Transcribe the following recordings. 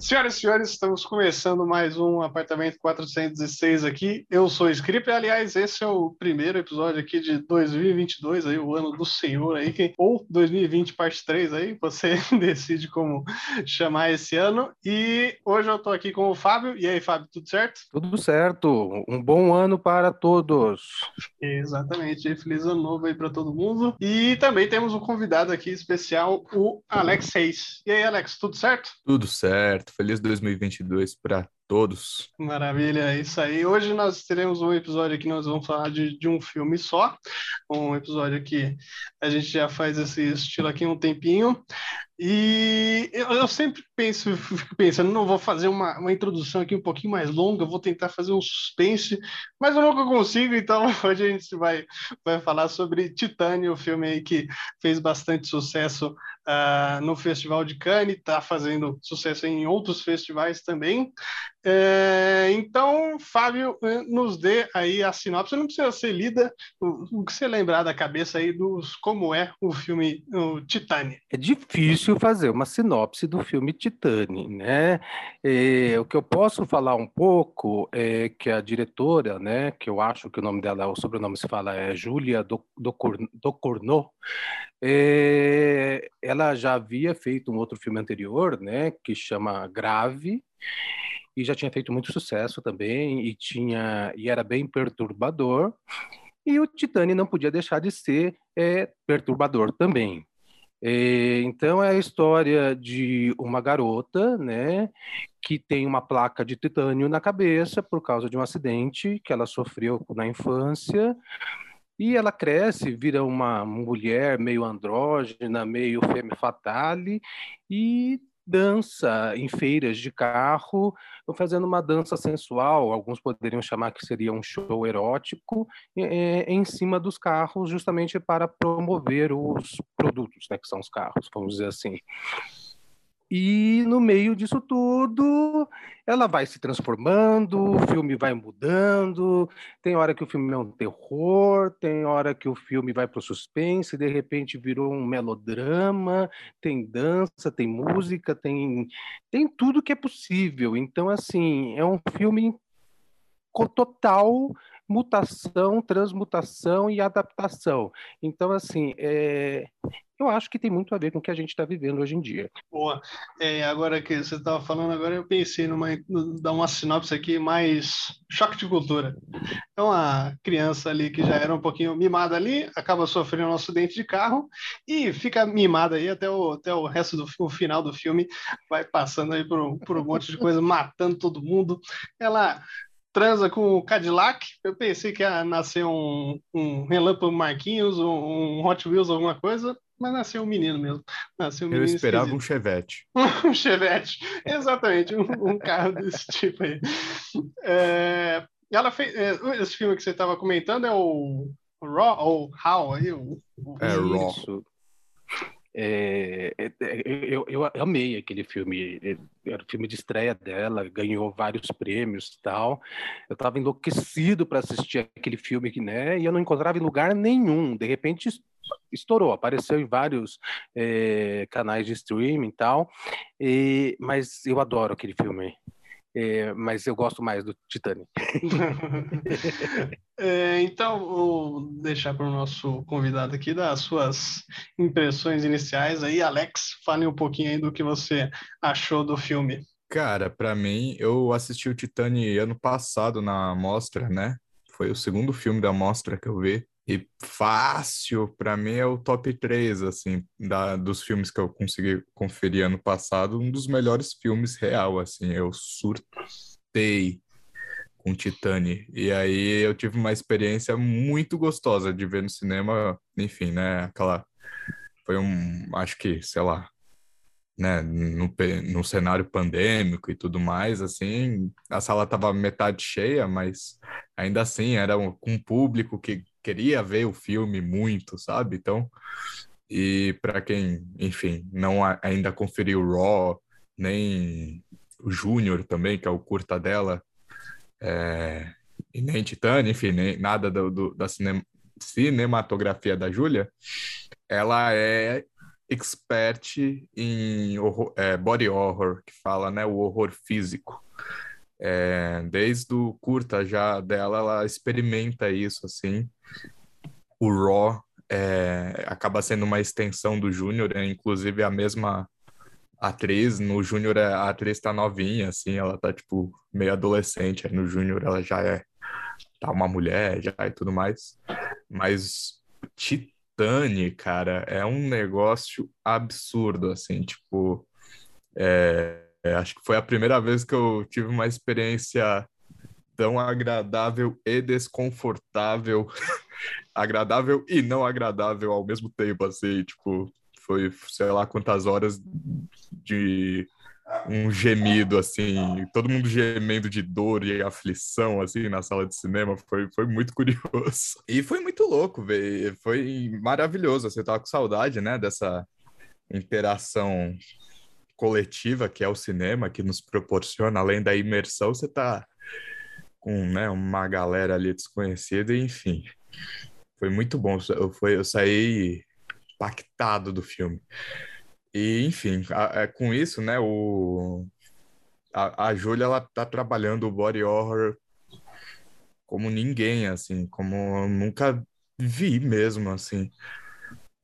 Senhoras e senhores, estamos começando mais um Apartamento 416 aqui. Eu sou o Script, aliás, esse é o primeiro episódio aqui de 2022, aí, o ano do Senhor aí, que, ou 2020 parte 3 aí, você decide como chamar esse ano. E hoje eu estou aqui com o Fábio. E aí, Fábio, tudo certo? Tudo certo. Um bom ano para todos. Exatamente. Feliz ano novo aí para todo mundo. E também temos um convidado aqui especial, o Alex Reis. E aí, Alex, tudo certo? Tudo certo. Feliz 2022 para todos. Maravilha, é isso aí. Hoje nós teremos um episódio aqui, nós vamos falar de, de um filme só, um episódio que a gente já faz esse estilo aqui um tempinho, e eu, eu sempre penso, fico pensando, não vou fazer uma, uma introdução aqui um pouquinho mais longa, vou tentar fazer um suspense, mas eu nunca consigo, então hoje a gente vai, vai falar sobre Titânio, o filme aí que fez bastante sucesso uh, no Festival de Cannes, está fazendo sucesso em outros festivais também. É, então, Fábio, eh, nos dê aí a sinopse. Não precisa ser lida, o, que você lembrar da cabeça aí dos como é o filme o Titane. É difícil fazer uma sinopse do filme Titane, né? É, o que eu posso falar um pouco é que a diretora, né, que eu acho que o nome dela, o sobrenome se fala é Júlia Docorno, é, ela já havia feito um outro filme anterior, né, que chama Grave e já tinha feito muito sucesso também e tinha e era bem perturbador. E o Titani não podia deixar de ser é, perturbador também. É, então é a história de uma garota, né, que tem uma placa de titânio na cabeça por causa de um acidente que ela sofreu na infância. E ela cresce, vira uma mulher meio andrógena, meio femme fatale, e dança em feiras de carro, fazendo uma dança sensual, alguns poderiam chamar que seria um show erótico, é, em cima dos carros, justamente para promover os produtos, né, que são os carros, vamos dizer assim. E no meio disso tudo, ela vai se transformando, o filme vai mudando. Tem hora que o filme é um terror, tem hora que o filme vai para o suspense, de repente virou um melodrama. Tem dança, tem música, tem, tem tudo que é possível. Então, assim, é um filme com total mutação, transmutação e adaptação. Então, assim, é, eu acho que tem muito a ver com o que a gente está vivendo hoje em dia. Boa. É, agora que você estava falando, agora eu pensei numa dar uma sinopse aqui mais choque de cultura. É uma criança ali que já era um pouquinho mimada ali, acaba sofrendo um acidente de carro e fica mimada aí até o, até o resto do o final do filme, vai passando aí por, por um monte de coisa, matando todo mundo. Ela transa com o Cadillac. Eu pensei que ia nascer um, um Relâmpago Marquinhos, um, um Hot Wheels, alguma coisa. Mas nasceu um menino mesmo. Nasceu um Eu menino esperava esquisito. um Chevette. um Chevette, exatamente, um, um carro desse tipo aí. É, ela fez, é, esse filme que você estava comentando é o Raw ou How aí? O, o... É, Raw. É, é, é, eu, eu amei aquele filme, é, era o filme de estreia dela, ganhou vários prêmios e tal. Eu estava enlouquecido para assistir aquele filme, né? E eu não encontrava em lugar nenhum. De repente estourou, apareceu em vários é, canais de streaming e tal. E, mas eu adoro aquele filme. É, mas eu gosto mais do Titanic. É, então, vou deixar para o nosso convidado aqui dar as suas impressões iniciais aí. Alex, fale um pouquinho aí do que você achou do filme. Cara, pra mim, eu assisti o Titani ano passado na mostra, né? Foi o segundo filme da mostra que eu vi. E fácil, pra mim, é o top 3, assim, da, dos filmes que eu consegui conferir ano passado, um dos melhores filmes real, assim. Eu surtei com Titani. E aí eu tive uma experiência muito gostosa de ver no cinema, enfim, né? Aquela. Foi um. Acho que, sei lá. Né, no, no cenário pandêmico e tudo mais, assim, a sala estava metade cheia, mas ainda assim era um, com um público que queria ver o filme muito, sabe? Então, e para quem, enfim, não ainda conferiu Raw, nem o Júnior também, que é o curta dela, é, e nem Titânia, enfim, nem nada do, do- da cine- cinematografia da Júlia, ela é expert em horror, é, body horror, que fala, né, o horror físico. É, desde o curta já dela, ela experimenta isso, assim. O Raw é, acaba sendo uma extensão do Júnior, é inclusive a mesma atriz. No Júnior, a atriz tá novinha, assim, ela tá, tipo, meio adolescente. Aí no Júnior, ela já é tá uma mulher, já e tudo mais. Mas Titane, cara, é um negócio absurdo, assim, tipo. É, é, acho que foi a primeira vez que eu tive uma experiência tão agradável e desconfortável, agradável e não agradável ao mesmo tempo, assim, tipo, foi, sei lá, quantas horas de um gemido, assim, todo mundo gemendo de dor e aflição, assim, na sala de cinema, foi, foi muito curioso. E foi muito louco, velho, foi maravilhoso, você tava com saudade, né, dessa interação coletiva que é o cinema, que nos proporciona, além da imersão, você tá com né, uma galera ali desconhecida, enfim. Foi muito bom. Eu, foi, eu saí impactado do filme. E, enfim, a, a, com isso, né, o, a, a Júlia, ela tá trabalhando o body horror como ninguém, assim, como nunca vi mesmo, assim.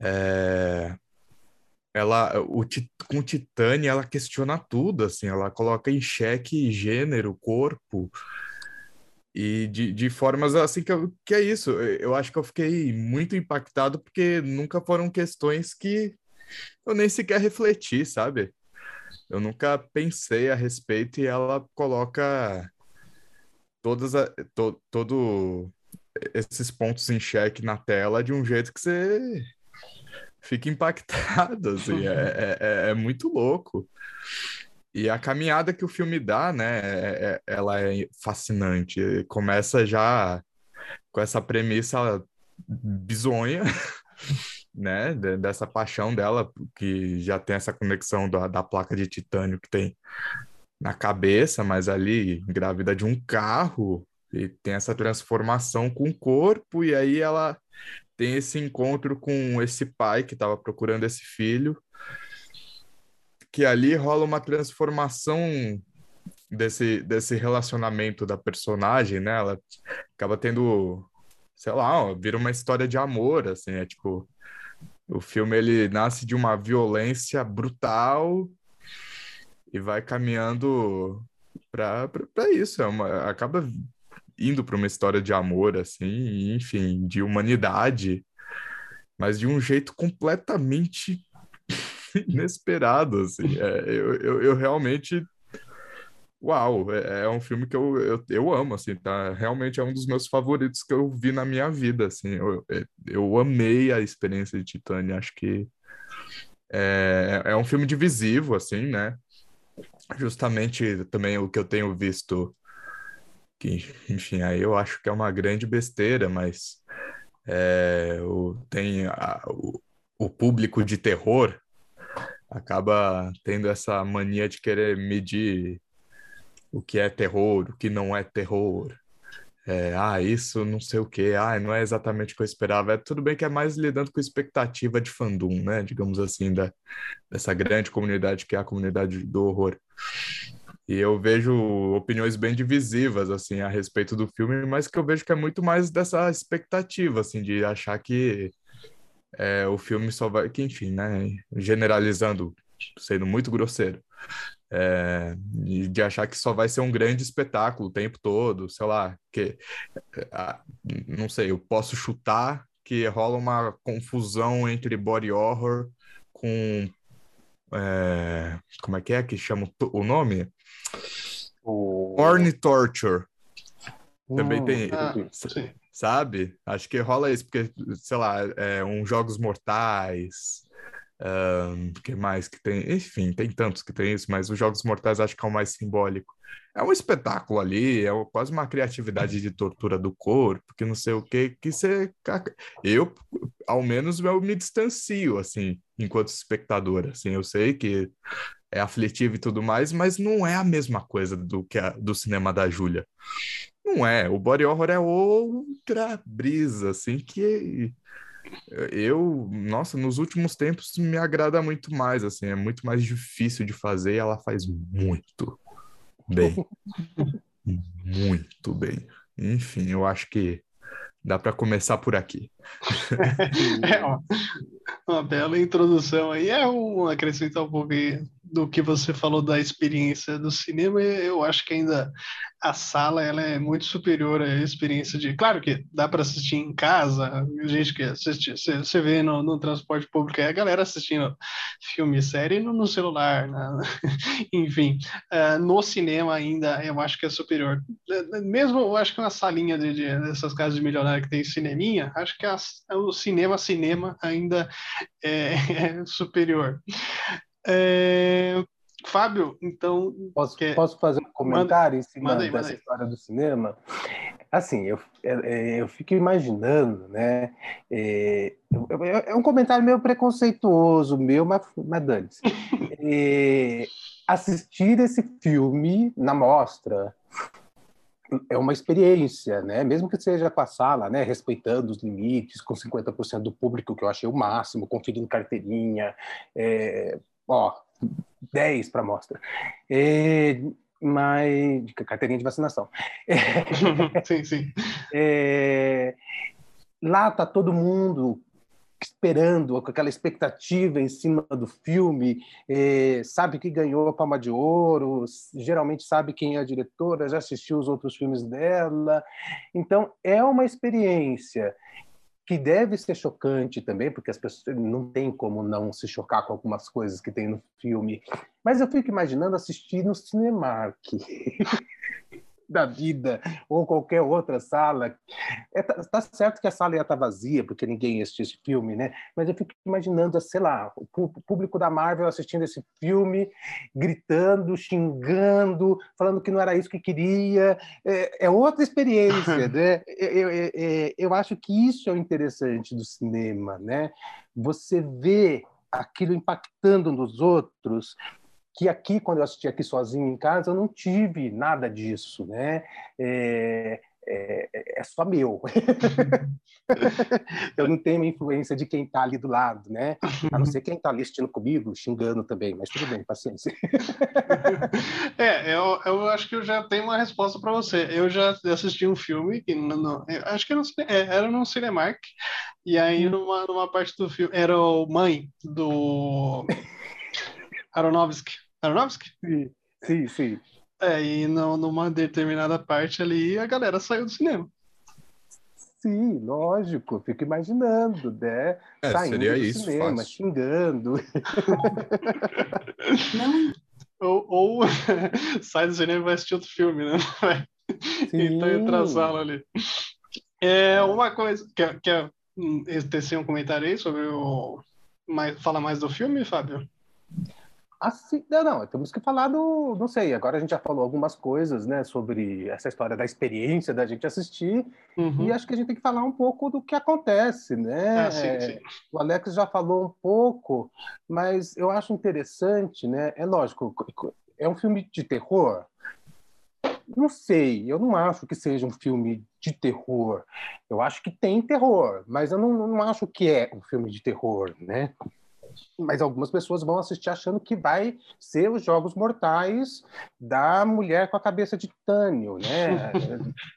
É, ela o, com Titânia ela questiona tudo assim ela coloca em xeque gênero corpo e de, de formas assim que, eu, que é isso eu acho que eu fiquei muito impactado porque nunca foram questões que eu nem sequer refleti sabe? Eu nunca pensei a respeito e ela coloca todas a, to, todo esses pontos em xeque na tela de um jeito que você fica impactado, assim, é, é, é, é, muito louco. E a caminhada que o filme dá, né, é, é, ela é fascinante. Começa já com essa premissa bizonha, né, dessa paixão dela, que já tem essa conexão da, da placa de titânio que tem na cabeça, mas ali grávida de um carro, e tem essa transformação com o corpo, e aí ela tem esse encontro com esse pai que estava procurando esse filho, que ali rola uma transformação desse, desse relacionamento da personagem, né? Ela acaba tendo, sei lá, vira uma história de amor, assim, é tipo o filme ele nasce de uma violência brutal e vai caminhando para isso, é uma, acaba indo para uma história de amor, assim, enfim, de humanidade, mas de um jeito completamente inesperado, assim. É, eu, eu, eu, realmente. Uau, é, é, um filme que eu, eu, eu amo, assim, tá? Realmente é um dos meus favoritos que eu vi na minha vida, assim. Eu, é, eu amei a experiência de Titânia, acho que é, é um filme divisivo, assim, né? Justamente também o que eu tenho visto que, enfim, aí eu acho que é uma grande besteira, mas é, o, tem a, o, o público de terror acaba tendo essa mania de querer medir o que é terror, o que não é terror. É, ah, isso não sei o que, ah, não é exatamente o que eu esperava. É, tudo bem que é mais lidando com expectativa de fandom, né? Digamos assim, da, dessa grande comunidade que é a comunidade do horror. E eu vejo opiniões bem divisivas, assim, a respeito do filme, mas que eu vejo que é muito mais dessa expectativa, assim, de achar que é, o filme só vai... Que, enfim, né, generalizando, sendo muito grosseiro, é, de achar que só vai ser um grande espetáculo o tempo todo, sei lá, que... não sei, eu posso chutar que rola uma confusão entre body horror com... É, como é que é que chama o nome? O... Orn Torture. Também tem. Ah, sabe? Acho que rola isso, porque, sei lá, é, um Jogos Mortais. Um, que mais que tem? Enfim, tem tantos que tem isso, mas os Jogos Mortais acho que é o mais simbólico. É um espetáculo ali, é quase uma criatividade de tortura do corpo, que não sei o que, que você. Eu, ao menos, eu me distancio, assim, enquanto espectador. Assim, eu sei que é aflitivo e tudo mais, mas não é a mesma coisa do que a, do cinema da Júlia. Não é. O body horror é outra brisa, assim, que eu, nossa, nos últimos tempos me agrada muito mais, assim, é muito mais difícil de fazer e ela faz muito bem. muito bem. Enfim, eu acho que dá para começar por aqui. é uma, uma, bela introdução aí. É um acrescentar um pouco aí do que você falou da experiência do cinema, eu acho que ainda a sala ela é muito superior à experiência de. Claro que dá para assistir em casa, gente que assiste, você vê no, no transporte público, é a galera assistindo filme série no, no celular, enfim. Uh, no cinema ainda eu acho que é superior. Mesmo eu acho que uma salinha de, de dessas casas de milionário que tem cineminha, acho que a, o cinema, cinema ainda é, é superior. É... Fábio, então. Posso, quer... posso fazer um comentário manda, em cima manda aí, dessa história do cinema? Assim, eu, é, é, eu fico imaginando, né? É, é um comentário meio preconceituoso, meu, mas, mas dane-se. é, assistir esse filme na mostra é uma experiência, né? Mesmo que seja com a sala, né? Respeitando os limites, com 50% do público, que eu achei o máximo, conferindo carteirinha, é, ó, 10 para amostra. É, mas carteirinha de vacinação. Sim, sim. É, lá tá todo mundo esperando, com aquela expectativa em cima do filme, é, sabe que ganhou a Palma de Ouro, geralmente sabe quem é a diretora, já assistiu os outros filmes dela. Então, é uma experiência que deve ser chocante também, porque as pessoas não tem como não se chocar com algumas coisas que tem no filme. Mas eu fico imaginando assistir no Cinemark. da vida ou qualquer outra sala. É, tá, tá, certo que a sala ia estar tá vazia porque ninguém assistiu esse filme, né? Mas eu fico imaginando, sei lá, o público da Marvel assistindo esse filme, gritando, xingando, falando que não era isso que queria. É, é outra experiência, né? Eu, eu, eu acho que isso é o interessante do cinema, né? Você vê aquilo impactando nos outros que aqui, quando eu assisti aqui sozinho em casa, eu não tive nada disso, né? É, é, é só meu. eu não tenho a influência de quem está ali do lado, né? A não ser quem está ali assistindo comigo, xingando também, mas tudo bem, paciência. é, eu, eu acho que eu já tenho uma resposta para você. Eu já assisti um filme, que no, no, acho que era é, era no Cinemark, e aí hum. numa, numa parte do filme, era o Mãe, do Aronofsky. Aronofsky? Sim, sim. sim. É, e no, numa determinada parte ali, a galera saiu do cinema. Sim, lógico, fico imaginando, né? É, Saindo seria do isso, cinema, fácil. xingando. Não. Ou, ou sai do cinema e vai assistir outro filme, né? Sim. Então entra a sala ali. É uma coisa. Quer, quer tecer um comentário aí sobre o. Mais, fala mais do filme, Fábio? Assim, não, não, temos que falar do, não sei, agora a gente já falou algumas coisas, né, sobre essa história da experiência da gente assistir, uhum. e acho que a gente tem que falar um pouco do que acontece, né? Ah, sim, sim. O Alex já falou um pouco, mas eu acho interessante, né? É lógico, é um filme de terror. Não sei, eu não acho que seja um filme de terror. Eu acho que tem terror, mas eu não, não acho que é um filme de terror, né? Mas algumas pessoas vão assistir achando que vai ser os Jogos Mortais da mulher com a cabeça de titânio, né?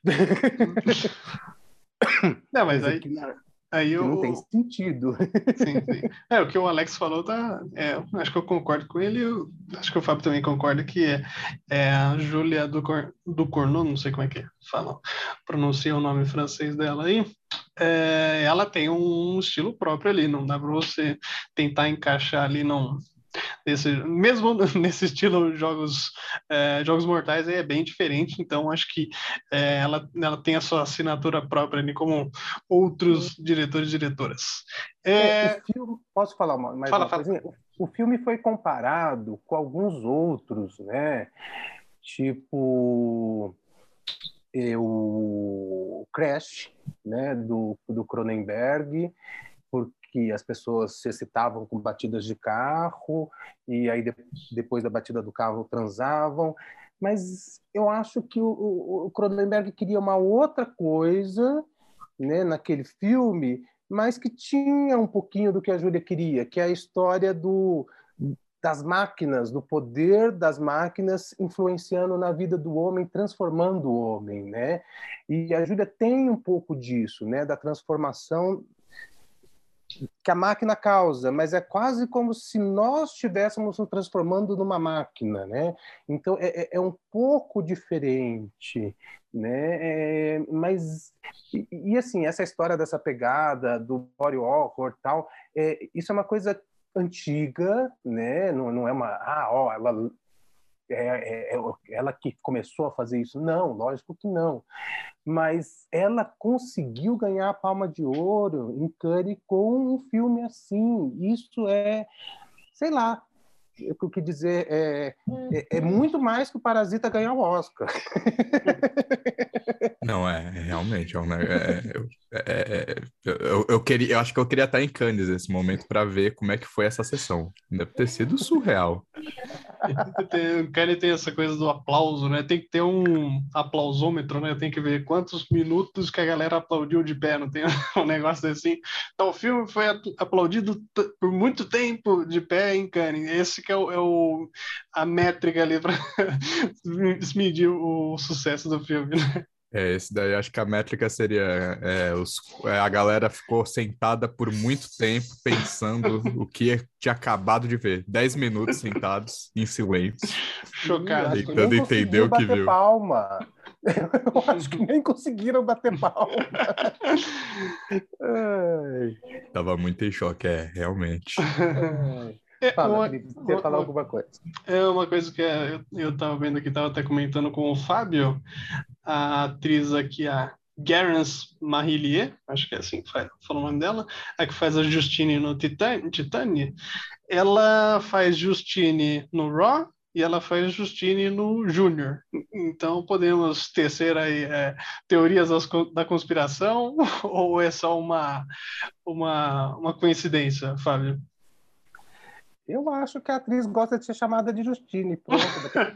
Não, mas aí, aí eu... não tem sentido. Sim, sim. É, o que o Alex falou, tá, é, acho que eu concordo com ele, eu, acho que o Fábio também concorda que é, é a Júlia do, Cor, do Cornu, não sei como é que fala, pronuncia o nome francês dela aí, é, ela tem um estilo próprio ali, não dá para você tentar encaixar ali não nesse, mesmo nesse estilo jogos é, jogos mortais é bem diferente, então acho que é, ela, ela tem a sua assinatura própria ali como outros diretores e diretoras. É... Filme, posso falar mais fala, uma coisinha? O, o filme foi comparado com alguns outros, né? Tipo o Crash, né, do, do Cronenberg, porque as pessoas se excitavam com batidas de carro e aí de, depois da batida do carro transavam. Mas eu acho que o, o Cronenberg queria uma outra coisa né, naquele filme mas que tinha um pouquinho do que a Júlia queria, que é a história do das máquinas, do poder das máquinas influenciando na vida do homem, transformando o homem, né? E a Júlia tem um pouco disso, né? Da transformação que a máquina causa, mas é quase como se nós estivéssemos nos transformando numa máquina, né? Então é, é, é um pouco diferente, né? É, mas e, e, assim essa história dessa pegada do body horror tal, é, isso é uma coisa antiga, né? Não, não é uma ah, ó, ela é, é, é, ela que começou a fazer isso. Não, lógico que não. Mas ela conseguiu ganhar a palma de ouro em Cannes com um filme assim. Isso é, sei lá, o que dizer é, é, é, muito mais que o Parasita ganhar o Oscar. Não, é, realmente. É, é, é, eu, eu, queria, eu acho que eu queria estar em Cannes nesse momento para ver como é que foi essa sessão. Deve ter sido surreal. o Cannes tem essa coisa do aplauso, né? Tem que ter um aplausômetro, né? Tem que ver quantos minutos que a galera aplaudiu de pé, não tem um negócio assim. Então, o filme foi aplaudido por muito tempo de pé em Cannes. Esse que é o, é o a métrica ali para medir o sucesso do filme. Né? É, esse daí acho que a métrica seria é, os, é, a galera ficou sentada por muito tempo pensando o que tinha acabado de ver. Dez minutos sentados em silêncio. Chocado. Tentando entender o que viu. Palma. Eu acho que nem conseguiram bater palma. Tava muito em choque, é, realmente. É, Fala, uma, Felipe, você uma, falar alguma coisa. É uma coisa que eu estava vendo aqui, estava até comentando com o Fábio, a atriz aqui, a Garance Marillier, acho que é assim que fala o nome dela, a que faz a Justine no Titan, Titane, ela faz Justine no Raw e ela faz Justine no Júnior. Então podemos tecer aí é, teorias das, da conspiração ou é só uma, uma, uma coincidência, Fábio? Eu acho que a atriz gosta de ser chamada de Justine. Pronto,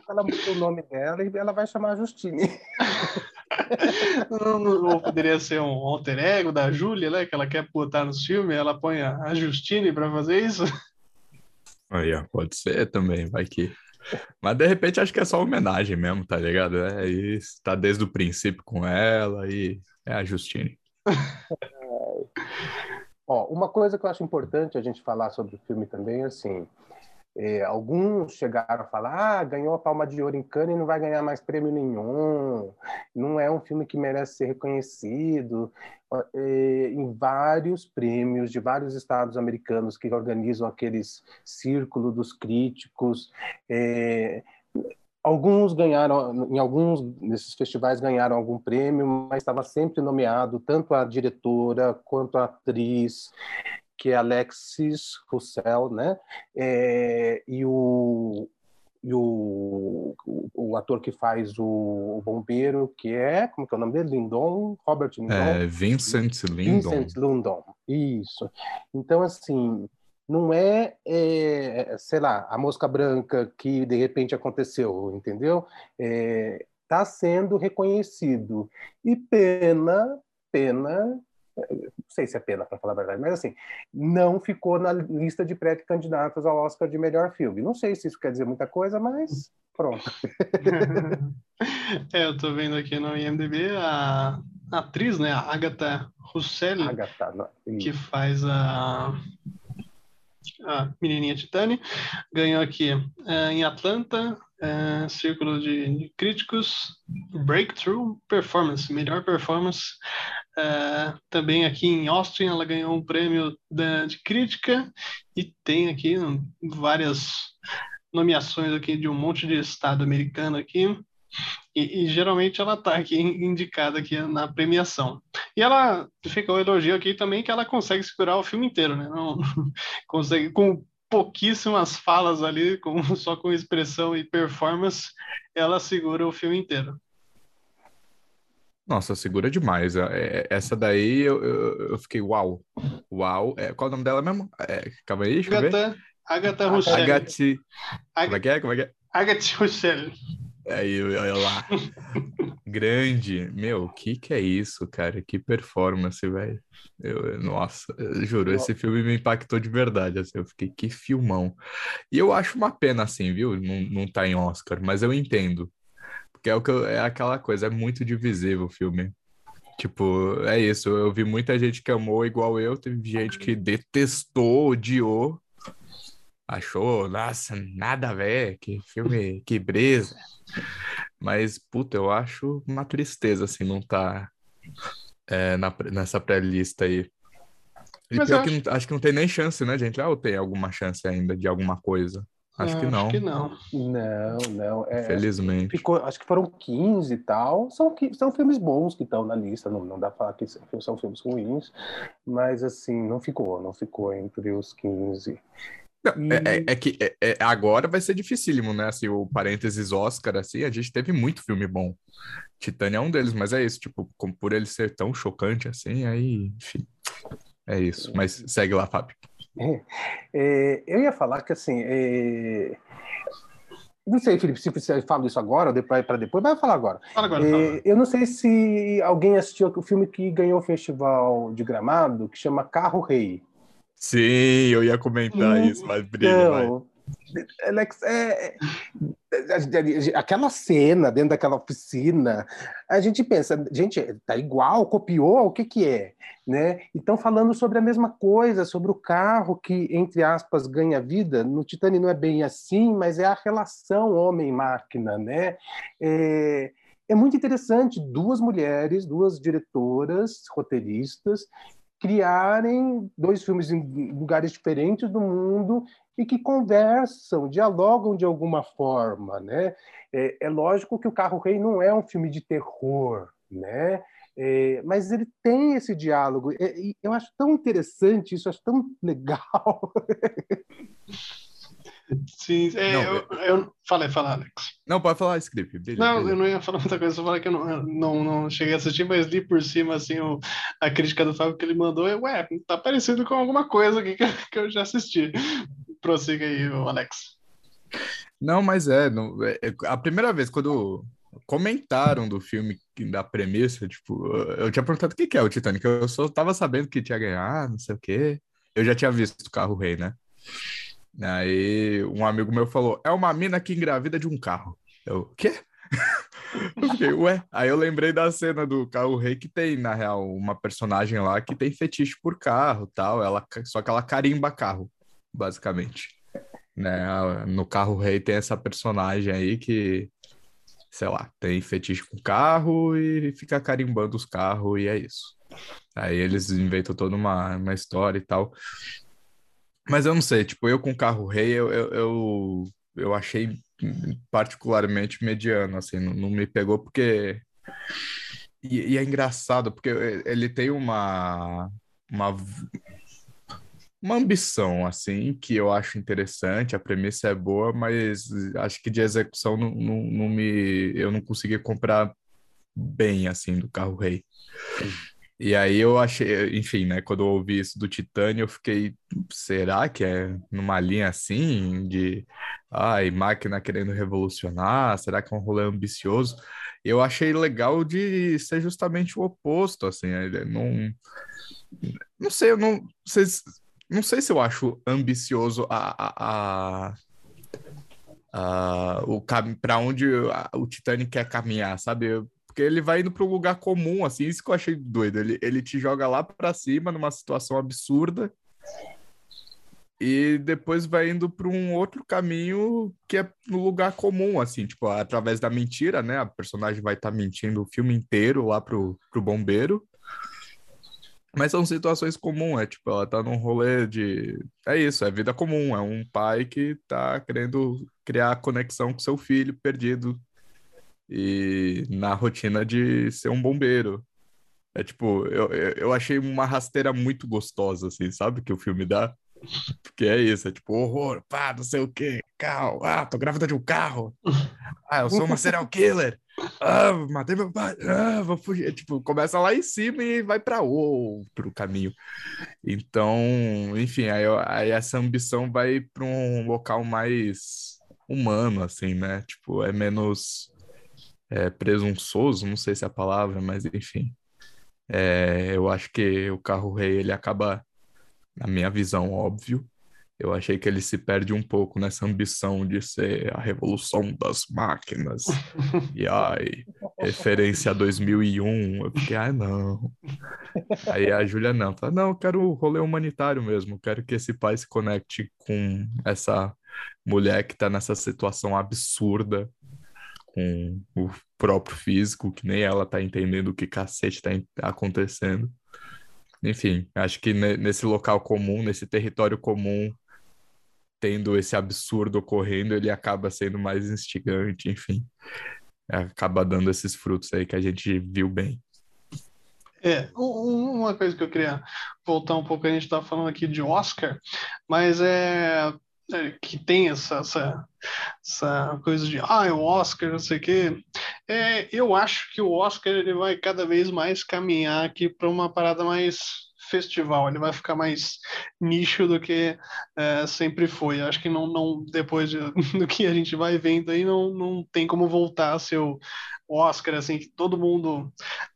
ela muda o nome dela e ela vai chamar Justine. Ou poderia ser um alter ego da Júlia, né? Que ela quer botar nos filmes, ela põe a Justine para fazer isso. Aí, pode ser também, vai que. Mas de repente acho que é só homenagem mesmo, tá ligado? É isso, tá desde o princípio com ela e é a Justine. Ó, uma coisa que eu acho importante a gente falar sobre o filme também, assim, é, alguns chegaram a falar, ah, ganhou a Palma de Ouro em Cannes e não vai ganhar mais prêmio nenhum, não é um filme que merece ser reconhecido. É, em vários prêmios de vários estados americanos que organizam aqueles círculos dos críticos, é, Alguns ganharam, em alguns desses festivais ganharam algum prêmio, mas estava sempre nomeado tanto a diretora quanto a atriz, que é Alexis Roussel, né? É, e o, e o, o, o, ator que faz o, o, bombeiro, que é, como que é o nome dele? Lindon? Robert Lindon? É, Vincent Lindon. Vincent Lindon, isso. Então, assim, não é, é, sei lá, a mosca branca que de repente aconteceu, entendeu? Está é, tá sendo reconhecido. E pena, pena, não sei se é pena para falar a verdade, mas assim, não ficou na lista de pré-candidatos ao Oscar de melhor filme. Não sei se isso quer dizer muita coisa, mas pronto. é, eu estou vendo aqui no IMDb a, atriz, né, a Agatha Russell, Agatha, que faz a a menininha Titani, ganhou aqui uh, em Atlanta, uh, Círculo de, de, Críticos, Breakthrough Performance, melhor performance. Uh, também aqui em Austin, ela ganhou um prêmio da, de crítica e tem aqui várias nomeações aqui de um monte de estado americano aqui. E, e, geralmente ela está aqui indicada aqui na premiação. E ela fica o elogio aqui também que ela consegue segurar o filme inteiro, né? Não, consegue com pouquíssimas falas ali, com, só com expressão e performance, ela segura o filme inteiro. Nossa, segura demais. É, é, essa daí eu, eu, eu fiquei uau. Uau. É, qual é o nome dela mesmo? É, calma aí, deixa Agatha, eu ver. Agatha Rochelle. Agatha... Como é que é? Como é que é? Agatha Rochelle. Aí, olha lá. grande. Meu, o que que é isso, cara? Que performance, velho. Eu, nossa, eu juro, esse filme me impactou de verdade, assim, eu fiquei, que filmão. E eu acho uma pena, assim, viu? Não, não tá em Oscar, mas eu entendo. Porque é, o que eu- é aquela coisa, é muito divisível o filme. Tipo, é isso, eu vi muita gente que amou igual eu, teve gente que detestou, odiou, achou, nossa, nada a ver, que filme, que brisa. Mas, puta, eu acho uma tristeza, assim, não tá é, na, nessa pré-lista aí. E Mas pior eu que acho- não- acho que não tem nem chance, né, gente? Ah, ou tem alguma chance ainda de alguma coisa? Acho que não, Acho que não. Não, não. É, felizmente. ficou, acho que foram 15 e tal. São, são filmes bons que estão na lista, não, não dá pra falar que são são filmes ruins, mas assim, não ficou, não ficou entre os 15. Não, é, é- é que é- é- agora vai ser dificílimo, né? Assim, o parênteses Oscar, assim, a gente teve muito filme bom. Titânia é um deles, mas é isso, tipo, como por ele ser tão chocante assim, aí, enfim, é isso. Mas segue lá, Fábio. É, eu ia falar que assim. é, Não sei, Felipe, se você fala isso agora ou depois para depois, vai falar agora. Fala agora, É, fala. eu não sei se alguém assistiu o filme que ganhou o festival de Gramado, que chama Carro Rei. Sim, eu ia comentar isso, mas brilha, vai. Então, Alex, é, é, aquela cena dentro daquela oficina, a gente pensa, gente, tá igual, copiou, o que que é? Né? Então, falando sobre a mesma coisa, sobre o carro que, entre aspas, ganha vida, no Titanic não é bem assim, mas é a relação homem-máquina, né? É, é muito interessante, duas mulheres, duas diretoras, roteiristas, criarem dois filmes em lugares diferentes do mundo e que conversam, dialogam de alguma forma, né? É, é lógico que o Carro Rei não é um filme de terror, né? É, mas ele tem esse diálogo. É, eu acho tão interessante isso, acho tão legal. Sim, é, Não, eu, eu falei, fala, Alex. Não, pode falar, script, Não, eu não ia falar muita coisa, só falar que eu não, não, não cheguei a assistir, mas li por cima assim, o, a crítica do Fábio que ele mandou. E, ué, tá parecido com alguma coisa aqui que, que eu já assisti. Prossiga aí, Alex. Não, mas é, não- é- é- a primeira vez quando comentaram do filme, da premissa, tipo, eu tinha perguntado o que que é o Titanic, eu só tava sabendo que tinha ganhado, não sei o quê. Eu já tinha visto o Carro Rei, né? Aí um amigo meu falou, é uma mina que engravida de um carro. Eu, o quê? Eu fiquei, ué. Aí eu lembrei da cena do Carro Rei que tem, na real, uma personagem lá que tem fetiche por carro, tal, ela só que ela carimba carro, basicamente né? No Carro Rei tem essa personagem aí que, sei lá, tem fetiche com carro e fica carimbando os carros e é isso. Aí eles inventam toda uma, uma história e tal. Mas eu não sei, tipo, eu com Carro Rei, eu, eu, eu, eu achei particularmente mediano, assim, não, não me pegou porque... E, e é engraçado, porque ele tem uma... uma uma ambição, assim, que eu acho interessante, a premissa é boa, mas acho que de execução não, não, não me, eu não consegui comprar bem, assim, do Carro Rei. E aí eu achei, enfim, né, quando eu ouvi isso do Titânio, eu fiquei, será que é numa linha assim, de, ai, máquina querendo revolucionar, será que é um rolê ambicioso? Eu achei legal de ser justamente o oposto, assim, ele não... Não sei, eu não... Vocês, não sei se eu acho ambicioso a, a, a, a o para onde o Titanic quer caminhar, sabe? Porque ele vai indo para um lugar comum, assim, isso que eu achei doido. Ele, ele te joga lá para cima numa situação absurda e depois vai indo para um outro caminho que é no lugar comum, assim, tipo, através da mentira, né? A personagem vai estar tá mentindo o filme inteiro lá pro, pro bombeiro. Mas são situações comuns, é tipo, ela tá num rolê de. É isso, é vida comum. É um pai que tá querendo criar conexão com seu filho perdido. E na rotina de ser um bombeiro. É tipo, eu, eu achei uma rasteira muito gostosa, assim, sabe? Que o filme dá. Porque é isso, é tipo, horror, pá, não sei o quê, carro, ah, tô grávida de um carro. Ah, eu sou uma serial killer. Ah, matei meu pai. Ah, vou fugir. Tipo, começa lá em cima e vai para outro caminho. Então, enfim, aí, aí essa ambição vai para um local mais humano, assim, né? Tipo, é menos. É, presunçoso, não sei se é a palavra, mas enfim. É, eu acho que o carro rei ele acaba, na minha visão, óbvio, eu achei que ele se perde um pouco nessa ambição de ser a revolução das máquinas. e ai, referência a 2001. Eu fiquei, ai, não. Aí a Júlia não, fala, não, eu quero o rolê humanitário mesmo. Quero que esse pai se conecte com essa mulher que tá nessa situação absurda com o próprio físico, que nem ela tá entendendo o que cacete tá acontecendo. Enfim, acho que nesse local comum, nesse território comum, tendo esse absurdo ocorrendo, ele acaba sendo mais instigante, enfim. Acaba dando esses frutos aí que a gente viu bem. É, uma coisa que eu queria voltar um pouco, a gente está falando aqui de Oscar, mas é, é que tem essa, essa, essa, coisa de ah, é o Oscar, não sei o quê. É, eu acho que o Oscar ele vai cada vez mais caminhar aqui para uma parada mais festival, ele vai ficar mais nicho do que é, sempre foi. Acho que não, não depois de, do que a gente vai vendo aí, não, não tem como voltar a ser o Oscar, assim, que todo mundo,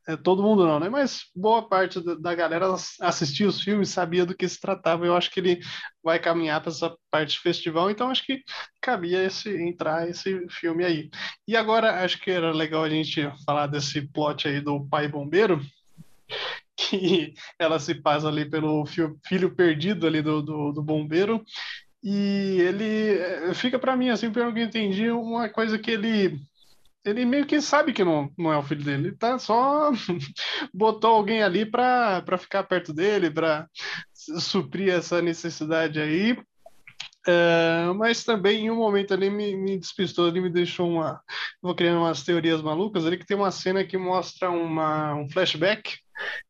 é, todo mundo não, né? Mas boa parte da, galera assistia os filmes, sabia do que se tratava. Eu acho que ele vai caminhar para essa parte de festival, então acho que cabia esse entrar esse filme aí. E agora acho que era legal a gente falar desse plot aí do pai bombeiro, que ela se passa ali pelo filho perdido ali do, do, do bombeiro e ele eh, fica para mim assim pelo que eu entendi uma coisa que ele ele meio que sabe que não, não é o filho dele, ele tá só botou alguém ali para ficar perto dele, para suprir essa necessidade aí. É, mas também em um momento ali me, me despistou, ele me deixou uma. Vou criando umas teorias malucas ali, que tem uma cena que mostra uma, um flashback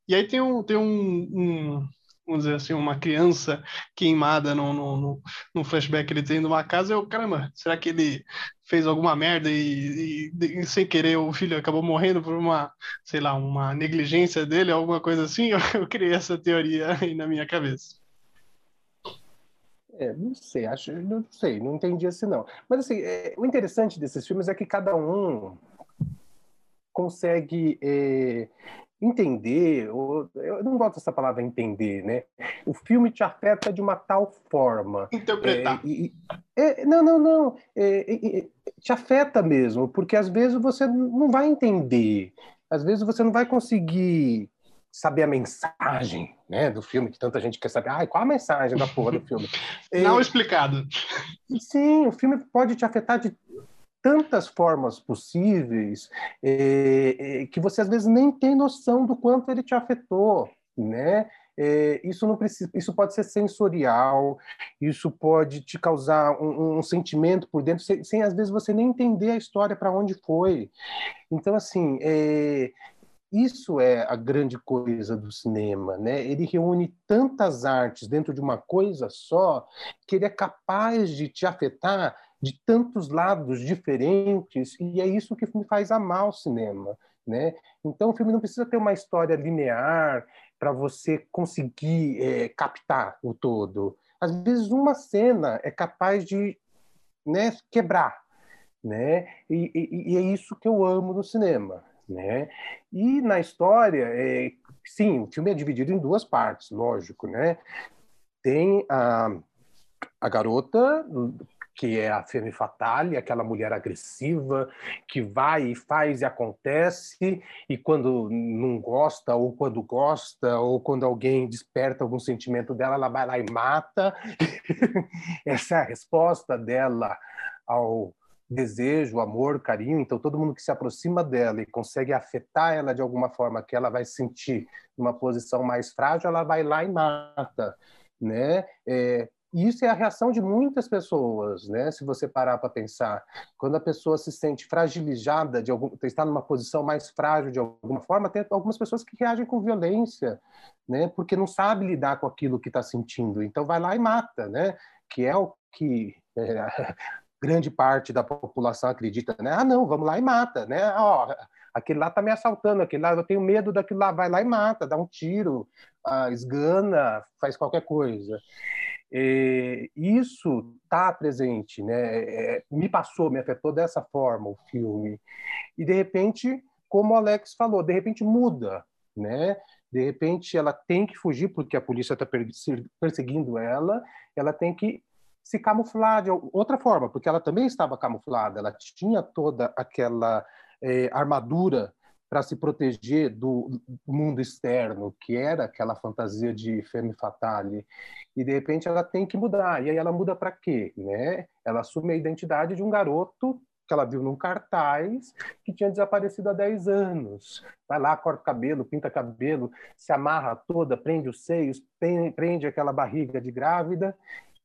e aí tem um, tem um, um vamos dizer assim, uma criança queimada no, no, no, flashback ele tem numa casa, eu, caramba, será que ele fez alguma merda e, e, e, sem querer o filho acabou morrendo por uma, sei lá, uma negligência dele, alguma coisa assim? Eu, eu criei essa teoria aí na minha cabeça. É, não sei, acho, não sei, não entendi assim não. Mas assim, é, o interessante desses filmes é que cada um consegue é, entender, ou, eu não gosto dessa palavra entender, né? O filme te afeta de uma tal forma. Interpretar. É, e, é, não, não, não. É, te afeta mesmo, porque às vezes você não vai entender, às vezes você não vai conseguir saber a mensagem né, do filme, que tanta gente quer saber. Ai, qual a mensagem da porra do filme? Não é, explicado. Sim, o filme pode te afetar de tantas formas possíveis é, é, que você às vezes nem tem noção do quanto ele te afetou, né? É, isso não precisa, isso pode ser sensorial, isso pode te causar um, um sentimento por dentro, sem, sem, às vezes você nem entender a história para onde foi. Então assim, é, isso é a grande coisa do cinema, né? Ele reúne tantas artes dentro de uma coisa só que ele é capaz de te afetar de tantos lados diferentes, e é isso que me faz amar o cinema. Né? Então, o filme não precisa ter uma história linear para você conseguir é, captar o todo. Às vezes, uma cena é capaz de né, quebrar. Né? E, e, e, é isso que eu amo no cinema. Né? E na história, é, sim, o filme é dividido em duas partes, lógico. Né? Tem a, a garota que é a femme fatale, aquela mulher agressiva que vai e faz e acontece, e quando não gosta, ou quando gosta, ou quando alguém desperta algum sentimento dela, ela vai lá e mata. Essa é a resposta dela ao desejo, amor, carinho. Então, todo mundo que se aproxima dela e consegue afetar ela de alguma forma que ela vai sentir numa posição mais frágil, ela vai lá e mata. Né? É, e isso é a reação de muitas pessoas, né? Se você parar para pensar, quando a pessoa se sente fragilizada de algum, está numa posição mais frágil de alguma forma, tem algumas pessoas que reagem com violência, né? Porque não sabe lidar com aquilo que está sentindo, então vai lá e mata, né? Que é o que é, grande parte da população acredita, né? Ah, não, vamos lá e mata, né? Ó, aquele lá está me assaltando, aquele lá eu tenho medo daquilo lá, vai lá e mata, dá um tiro, ah, esgana, faz qualquer coisa. É, isso está presente, né? É, me passou, me afetou dessa forma o filme. E de repente, como o Alex falou, de repente muda, né? De repente ela tem que fugir porque a polícia está perseguindo ela, ela tem que se camuflar de outra forma, porque ela também estava camuflada, ela tinha toda aquela é, armadura para se proteger do mundo externo, que era aquela fantasia de femme fatale. E de repente ela tem que mudar. E aí ela muda para quê, né? Ela assume a identidade de um garoto que ela viu num cartaz que tinha desaparecido há 10 anos. Vai lá, corta o cabelo, pinta cabelo, se amarra toda, prende os seios, prende aquela barriga de grávida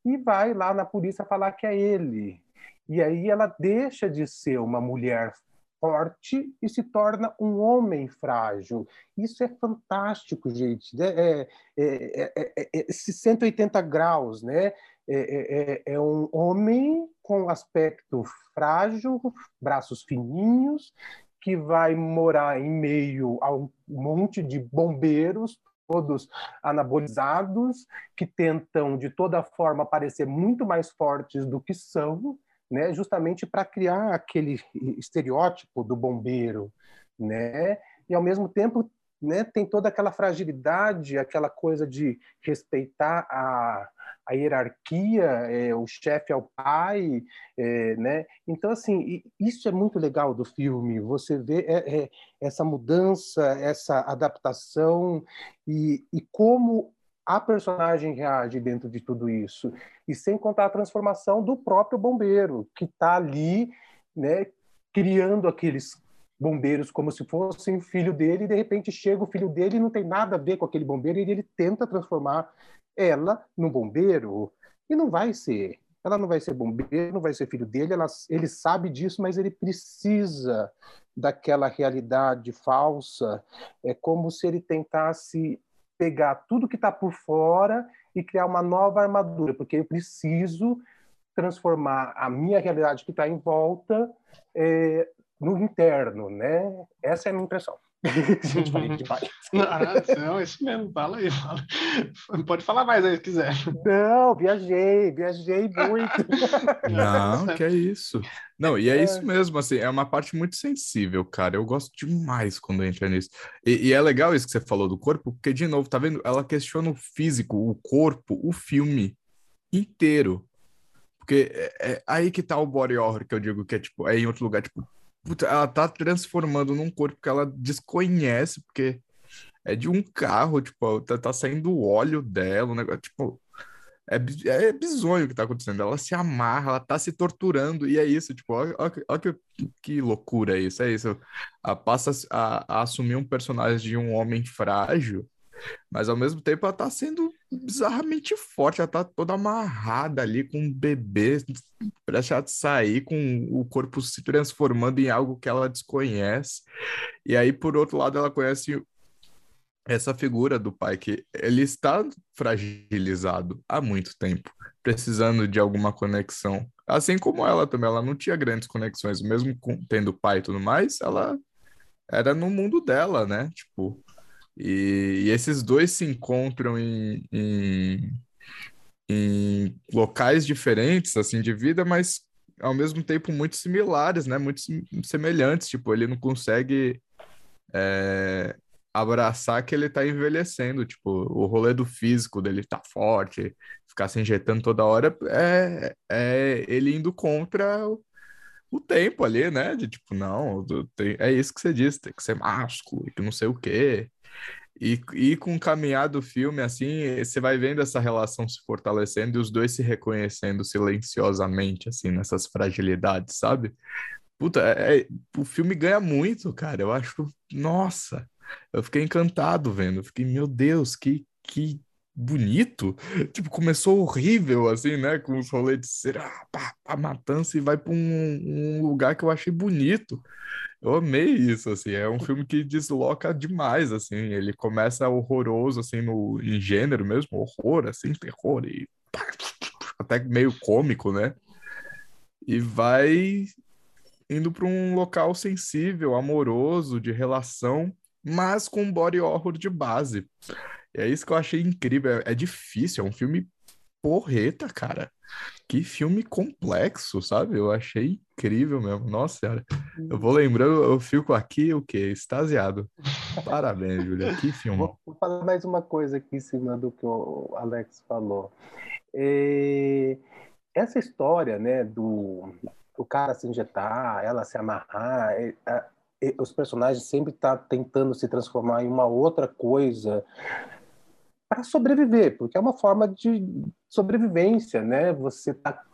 e vai lá na polícia falar que é ele. E aí ela deixa de ser uma mulher forte e se torna um homem frágil. Isso é fantástico, gente. É, é, é, esses 180 graus, né? É, é, um homem com aspecto frágil, braços fininhos, que vai morar em meio a um monte de bombeiros, todos anabolizados, que tentam de toda forma parecer muito mais fortes do que são, né, justamente para criar aquele estereótipo do bombeiro, né? E ao mesmo tempo, né, tem toda aquela fragilidade, aquela coisa de respeitar a, a hierarquia, é, o chefe é o pai, é, né? Então assim, isso é muito legal do filme. Você vê é, é essa mudança, essa adaptação e, e como a personagem reage dentro de tudo isso. E sem contar a transformação do próprio bombeiro, que está ali, né, criando aqueles bombeiros como se fossem filho dele, e de repente chega o filho dele e não tem nada a ver com aquele bombeiro, e ele tenta transformar ela num bombeiro, e não vai ser. Ela não vai ser bombeiro, não vai ser filho dele, ela, ele sabe disso, mas ele precisa daquela realidade falsa. É como se ele tentasse pegar tudo que está por fora e criar uma nova armadura, porque eu preciso transformar a minha realidade que está em volta é, no interno, né? Essa é a minha impressão. Gente, falei demais. Ah, não, isso mesmo, fala aí, fala. Pode falar mais aí se quiser. Não, viajei, viajei muito. Não, que é isso. Não, e é, é, isso mesmo, assim, é uma parte muito sensível, cara. Eu gosto demais quando entra nisso. E, e, é legal isso que você falou do corpo, porque, de novo, tá vendo? Ela questiona o físico, o corpo, o filme inteiro. Porque é, é aí que tá o body horror, que eu digo que é, tipo, é em outro lugar, tipo, puta, ela tá transformando num corpo que ela desconhece, porque é de um carro, tipo, tá, tá saindo o óleo dela, um negócio, tipo, é, é bizonho o que tá acontecendo. Ela se amarra, ela tá se torturando, e é isso, tipo, olha, que, que loucura isso, é isso. Ela passa a, a assumir um personagem de um homem frágil, mas ao mesmo tempo ela tá sendo bizarramente forte, ela tá toda amarrada ali com um bebê prestes a sair, com o corpo se transformando em algo que ela desconhece. E aí, por outro lado, ela conhece essa figura do pai que ele está fragilizado há muito tempo, precisando de alguma conexão. Assim como ela também, ela não tinha grandes conexões, mesmo com, tendo pai e tudo mais, ela era no mundo dela, né? Tipo, e, e esses dois se encontram em, em, em locais diferentes, assim, de vida, mas ao mesmo tempo muito similares, né? Muito semelhantes. Tipo, ele não consegue é, abraçar que ele tá envelhecendo. Tipo, o rolê do físico dele tá forte, ficar se injetando toda hora é, é ele indo contra o, o tempo ali, né? De tipo, não, tem, é isso que você disse, tem que ser másculo, que não sei o quê. E, e com o caminhar do filme, assim, você vai vendo essa relação se fortalecendo e os dois se reconhecendo silenciosamente, assim, nessas fragilidades, sabe? Puta, é, é, o filme ganha muito, cara. Eu acho, nossa, eu fiquei encantado vendo. Eu fiquei, meu Deus, que, que bonito. Tipo, começou horrível, assim, né? Com os rolês de ser ah, pá, pá, matança e vai para um, um, lugar que eu achei bonito. Eu amei isso, assim. É um filme que desloca demais, assim. Ele começa horroroso, assim, no, em gênero mesmo, horror, assim, terror e até meio cômico, né? E vai indo para um local sensível, amoroso, de relação, mas com body horror de base. E é isso que eu achei incrível. É, é difícil, é um filme porreta, cara. Que filme complexo, sabe? Eu achei incrível mesmo. Nossa senhora. Eu vou lembrando, eu fico aqui o quê? Extasiado. Parabéns, Julia. Que filme. Vou, vou falar mais uma coisa aqui em cima do que o Alex falou. É... Essa história, né, do o cara se injetar, ela se amarrar, é, é, os personagens sempre estão tá tentando se transformar em uma outra coisa para sobreviver, porque é uma forma de sobrevivência, né? Você está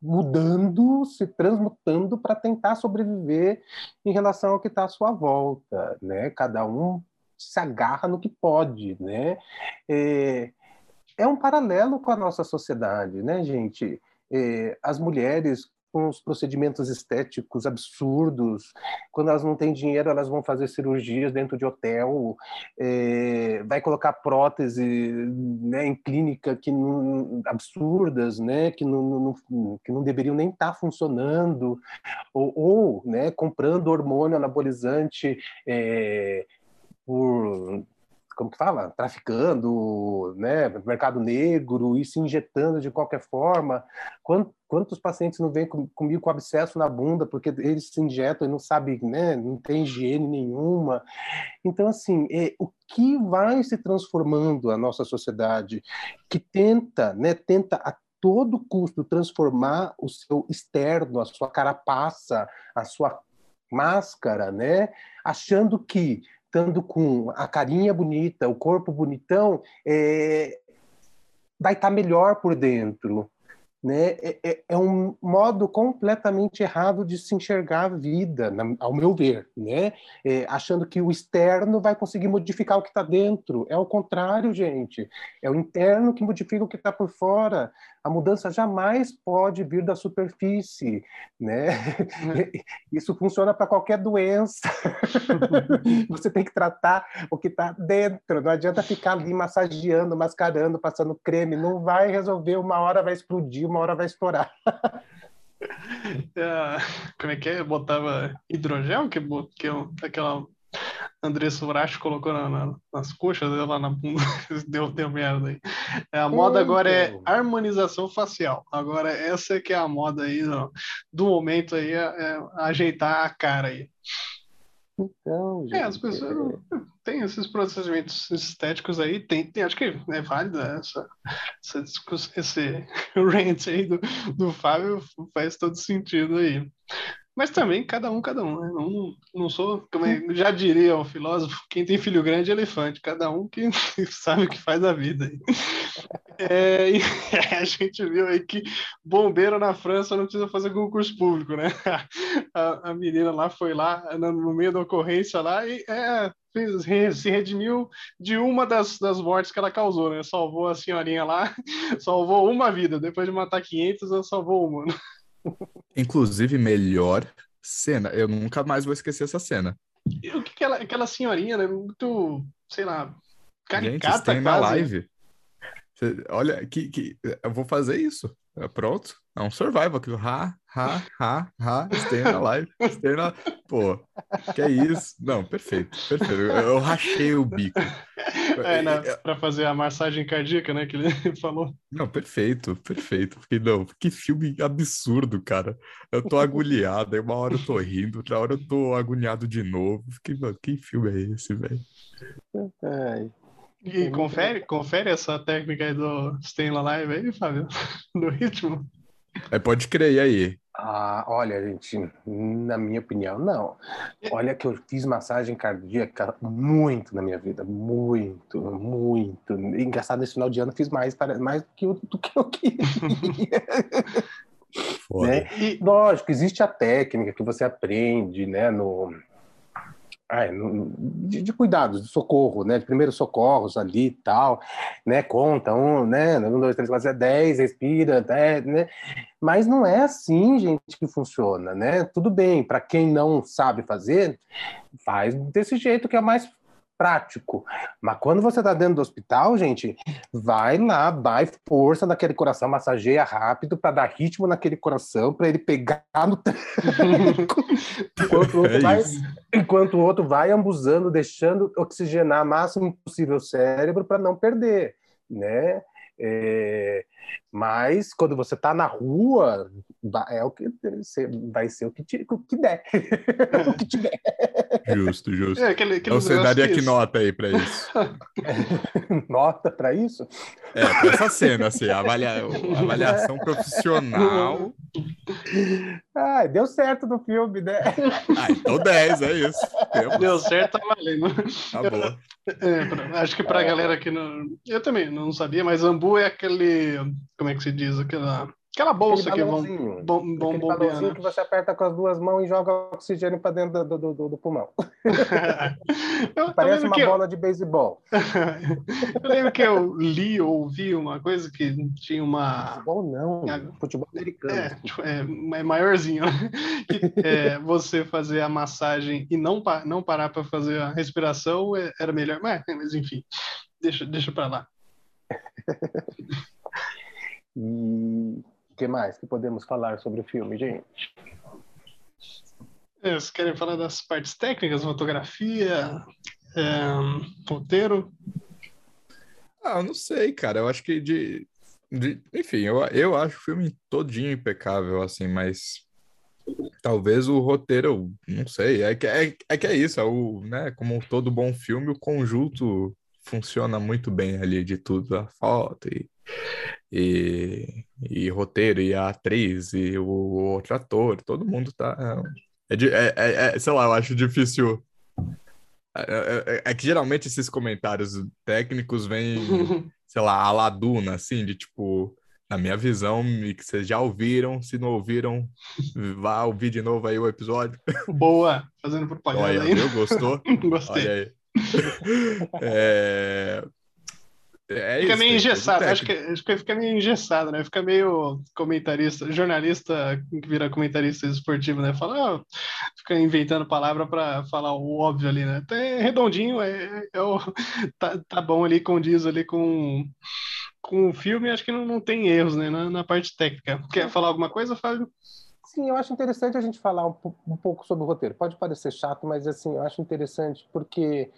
mudando, se transmutando para tentar sobreviver em relação ao que está à sua volta, né? Cada um se agarra no que pode, né? É, é um paralelo com a nossa sociedade, né, gente? É, as mulheres os procedimentos estéticos absurdos. Quando elas não têm dinheiro, elas vão fazer cirurgias dentro de hotel, é, vai colocar prótese né, em clínica que não, absurdas, né, que, não, não, que não deveriam nem estar tá funcionando, ou, ou né, comprando hormônio anabolizante é, por como que fala, traficando, né, mercado negro e se injetando de qualquer forma. Quantos, pacientes não vêm comigo com abscesso na bunda porque eles se injetam e não sabem, né, não tem higiene nenhuma. Então, assim, é, o que vai se transformando a nossa sociedade, que tenta, né, tenta a todo custo transformar o seu externo, a sua carapaça, a sua máscara, né? Achando que estando com a carinha bonita, o corpo bonitão, é, vai estar tá melhor por dentro. Né? É, é, é, um modo completamente errado de se enxergar a vida, na, ao meu ver, né? É, achando que o externo vai conseguir modificar o que está dentro. É o contrário, gente. É o interno que modifica o que está por fora. A mudança jamais pode vir da superfície, né? É. Isso funciona para qualquer doença. Você tem que tratar o que está dentro. Não adianta ficar ali massageando, mascarando, passando creme. Não vai resolver. Uma hora vai explodir, uma hora vai estourar. É, como é que é? Botava hidrogel, que, que é aquela Andressa Uracho colocou na, na, nas coxas lá na bunda, deu, deu merda aí. É, a moda agora é harmonização facial. Agora essa que é a moda aí do, do momento aí, é, é ajeitar a cara aí. Então, gente, é, as pessoas é... têm esses procedimentos estéticos aí, tem, tem acho que é válida essa, essa discussão, esse rant aí do, do Fábio faz todo sentido aí. Mas também cada um, cada um, né? Não, não sou, como é, já diria o filósofo, quem tem filho grande é elefante, cada um que sabe o que faz a vida. É, e a gente viu aí que bombeiro na França não precisa fazer concurso público, né? A, a menina lá foi lá no meio da ocorrência lá e é, fez, se redimiu de uma das, das mortes que ela causou, né? Salvou a senhorinha lá, salvou uma vida. Depois de matar 500, ela salvou uma. Inclusive, melhor cena. Eu nunca mais vou esquecer essa cena. E o que aquela, aquela senhorinha, né? Muito, sei lá, caricata Gente, tem na live. olha, que, que, eu vou fazer isso. É pronto. É um survival aqui. Ha, ha, ha, ha. Stay na live. Stay na... Pô, que é isso? Não, perfeito, perfeito. Eu, eu rachei o bico. É, né, pra fazer a massagem cardíaca, né, que ele falou. Não, perfeito, perfeito. Porque, não, que filme absurdo, cara. Eu tô agulhado, aí uma hora eu tô rindo, outra hora eu tô agoniado de novo. Fiquei, mano, que filme é esse, velho? E confere, confere essa técnica aí do Stay Alive aí, Fábio, do ritmo. É, pode crer, e aí? Ah, olha, gente, na minha opinião, não. Olha que eu fiz massagem cardíaca muito na minha vida, muito, muito. Engraçado, nesse final de ano fiz mais, mais do que eu, do que eu queria. né? E, lógico, existe a técnica que você aprende, né, no de, de, cuidados, de socorro, né? De primeiros socorros ali e tal, né? Conta um, né? Um, dois, três, quatro, dez, respira, né? Mas não é assim, gente, que funciona, né? Tudo bem, para quem não sabe fazer, faz desse jeito que é mais prático. Mas quando você está dentro do hospital, gente, vai lá, vai força naquele coração, massageia rápido para dar ritmo naquele coração, para ele pegar no enquanto, o outro é vai, enquanto o outro vai ambuzando, deixando oxigenar o máximo possível o cérebro para não perder, né? É, Mas quando você está na rua, é o que vai ser o que, te, o que der. o que tiver. Justo, justo. É, aquele, aquele então você daria que isso. nota aí para isso? nota para isso? É, pra essa cena, assim, avalia... avaliação profissional. Ah, deu certo no filme, né? Ah, então 10, é isso. Temos. Deu certo, tá valendo. Tá bom. É, acho que pra galera que não. Eu também não sabia, mas Ambu é aquele. Como é que se diz? Aquela, aquela bolsa Aquele que vão, bom, bom bombeando. balãozinho que você aperta com as duas mãos e joga oxigênio para dentro do, do, do, do pulmão. eu, Parece uma eu, bola de beisebol. eu lembro que eu li ou ouvi uma coisa que tinha uma. Ou não, Ah, futebol americano. É, tipo, é, é maiorzinho, né? Que, é, você fazer a massagem e não, pa- não parar para fazer a respiração é- era melhor. Mas, mas enfim, deixa, deixa para lá. E o que mais que podemos falar sobre o filme, gente? Vocês querem falar das partes técnicas, fotografia, é, roteiro? Ah, eu não sei, cara. Eu acho que de. de- enfim, eu, eu acho o filme todinho impecável, assim, mas. Talvez o roteiro, não sei. É que é, é, que é isso, é o, né? Como todo bom filme, o conjunto funciona muito bem ali de tudo, a foto e, e, e roteiro, e a atriz, e o, outro ator, todo mundo tá. É, de- é, é- é- sei lá, eu acho difícil. É, é- é que geralmente esses comentários técnicos vêm, sei lá, a la Duna, assim, de tipo, na minha visão, e que vocês já ouviram, se não ouviram, vá ouvir de novo aí o episódio. Boa, fazendo propaganda Olha, aí. viu? Gostou? Gostei. Olha aí. É, é Fica isso, meio engessado, acho que, acho que fica meio engessado, né? Fica meio comentarista, jornalista que vira comentarista esportivo, né? Fala, ah, fica inventando palavra para falar o óbvio ali, né? Então, É redondinho, é, é o- tá, tá bom ali, condiz ali com, com o filme, acho que não, não tem erros, né? Na, na parte técnica. Quer falar alguma coisa, Fábio? Sim, eu acho interessante a gente falar um, um pouco sobre o roteiro. Pode parecer chato, mas assim, eu acho interessante porque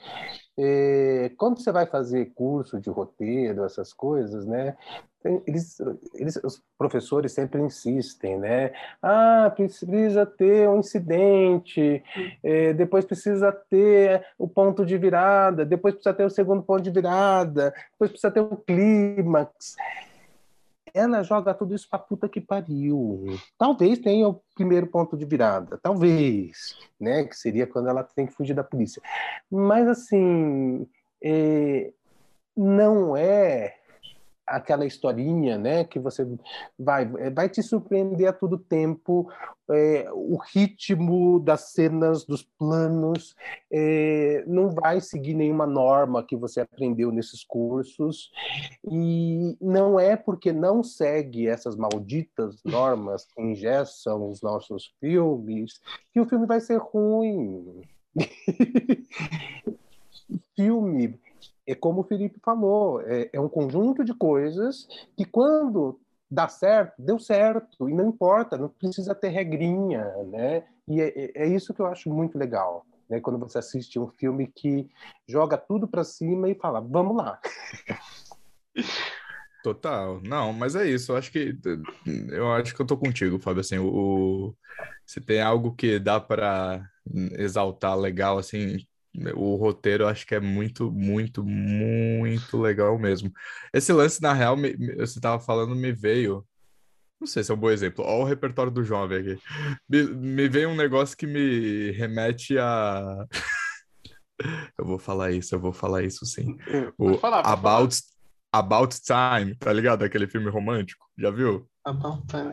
eh, quando você vai fazer curso de roteiro, essas coisas, né? Eles, eles, os professores sempre insistem, né? Ah, precisa ter um incidente, eh, depois precisa ter o ponto de virada, depois precisa ter o segundo ponto de virada, depois precisa ter o clímax ela joga tudo isso pra puta que pariu. Talvez tenha o primeiro ponto de virada, talvez, né? Que seria quando ela tem que fugir da polícia. Mas assim, é, não é aquela historinha, né? Que você vai vai te surpreender a todo tempo. é, o ritmo das cenas, dos planos, é, não vai seguir nenhuma norma que você aprendeu nesses cursos. E não é porque não segue essas malditas normas que engessam os nossos filmes que o filme vai ser ruim. filme é como o Felipe falou, é, é um conjunto de coisas que quando dá certo, deu certo, e não importa, não precisa ter regrinha, né? E é, é isso que eu acho muito legal, né? Quando você assiste um filme que joga tudo para cima e fala, vamos lá. Total. Não, mas é isso. Eu acho que eu acho que eu tô contigo, Fábio. Assim, o, o- se tem algo que dá para exaltar legal, assim, o roteiro eu acho que é muito, muito, muito legal mesmo. Esse lance, na real, me- me- você tava falando, me veio. Não sei se é um bom exemplo. Olha o repertório do jovem aqui. Me, me veio um negócio que me remete a. Eu vou falar isso, eu vou falar isso sim. O Pode falar. About, About Time, tá ligado? Aquele filme romântico. Já viu?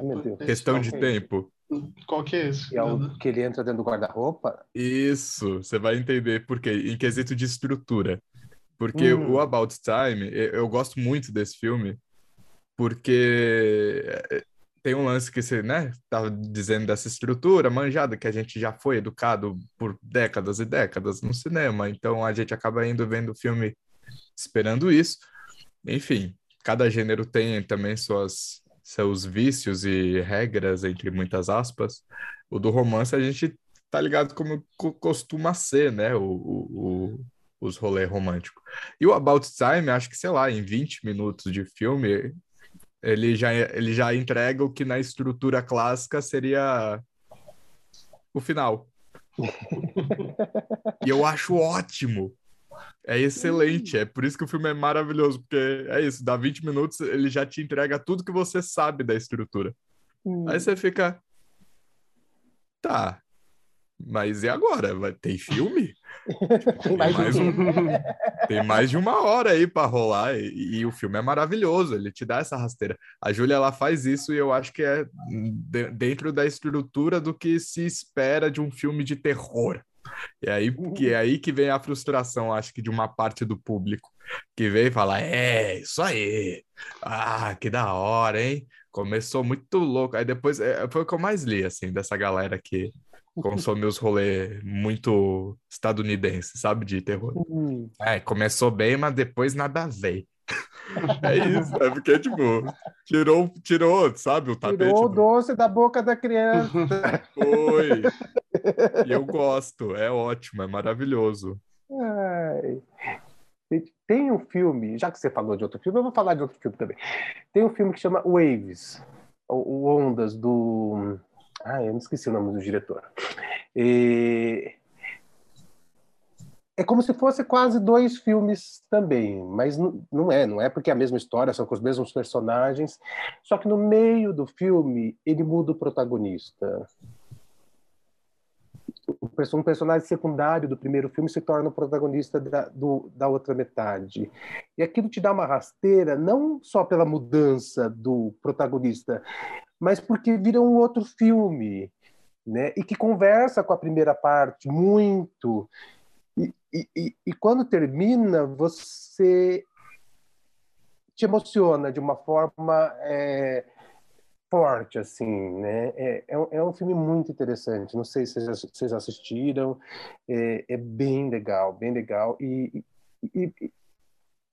Meu Deus. Questão de ok. tempo. Qual que é esse? E é o que ele entra dentro do guarda-roupa. Isso, você vai entender por quê, em quesito de estrutura. Porque Hum. o About Time, eu, gosto muito desse filme, porque eh, tem um lance que você, né, tava dizendo dessa estrutura manjada, que a gente já foi educado por décadas e décadas no cinema, então a gente acaba indo vendo o filme esperando isso. Enfim, cada gênero tem também suas, seus vícios e regras, entre muitas aspas. O do romance a gente tá ligado como co- costuma ser, né? O, o, o- os rolês românticos. E o About Time, acho que, sei lá, em 20 minutos de filme, ele já, ele já entrega o que na estrutura clássica seria o final. e eu acho ótimo. É excelente, é por isso que o filme é maravilhoso, porque é isso, dá 20 minutos, ele já te entrega tudo que você sabe da estrutura. Hum. Aí você fica. Tá. Mas e agora? Vai, tem filme? tem, mais mais um, tem mais de uma hora aí para rolar e, e, o filme é maravilhoso, ele te dá essa rasteira. A Júlia ela faz isso e eu acho que é de, dentro da estrutura do que se espera de um filme de terror. E aí que é aí que vem a frustração, acho que de uma parte do público que vem e fala: "É, isso aí. Ah, que da hora, hein? Começou muito louco". Aí depois é, foi o que eu mais li assim dessa galera que consome os rolês muito estadunidenses, sabe, de terror. Uhum. É, começou bem, mas depois nada veio. É isso, é porque, tipo, tirou, tirou, sabe, o tapete. Tirou o doce da boca da criança. Foi. Eu gosto, é ótimo, é maravilhoso. Ai. Tem um filme, já que você falou de outro filme, eu vou falar de outro filme também. Tem um filme que chama Waves, o Ondas, do ah, eu não esqueci o nome do diretor. E... É como se fosse quase dois filmes também, mas não é, não é porque é a mesma história, são com os mesmos personagens, só que no meio do filme ele muda o protagonista. Um personagem secundário do primeiro filme se torna o protagonista da, do, da outra metade. E aquilo te dá uma rasteira, não só pela mudança do protagonista, mas porque vira um outro filme, né? E que conversa com a primeira parte muito. E, e, e quando termina, você te emociona de uma forma é, forte, assim, né? É, é, um, é, um filme muito interessante. Não sei se vocês assistiram. É, é bem legal, bem legal. E, e,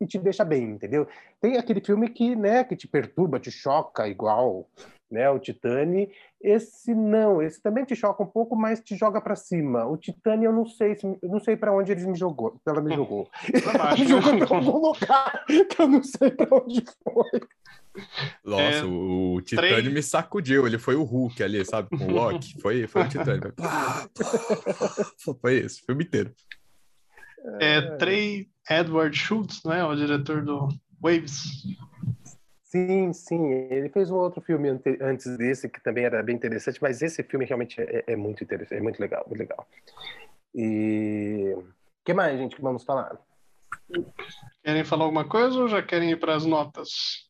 e, te deixa bem, entendeu? Tem aquele filme que, né, que te perturba, te choca, igual né? O Titane, esse não, esse também te choca um pouco, mas te joga para cima. O Titane eu não sei, se, eu não sei para onde ele me jogou, ela me jogou. Ela me jogou para algum lugar que eu não sei para onde foi. Nossa, é, o, o Titânio três... me sacudiu. Ele foi o Hulk ali, sabe? Com o Loki. Foi, foi o Titânio. foi isso, filme inteiro. É, Trey Edward Schultz, né? O diretor do Waves. Sim, sim. Ele fez um outro filme antes desse que também era bem interessante, mas esse filme realmente é, é muito interessante, é muito legal, muito legal. E o que mais, gente, que vamos falar? Querem falar alguma coisa ou já querem ir para as notas?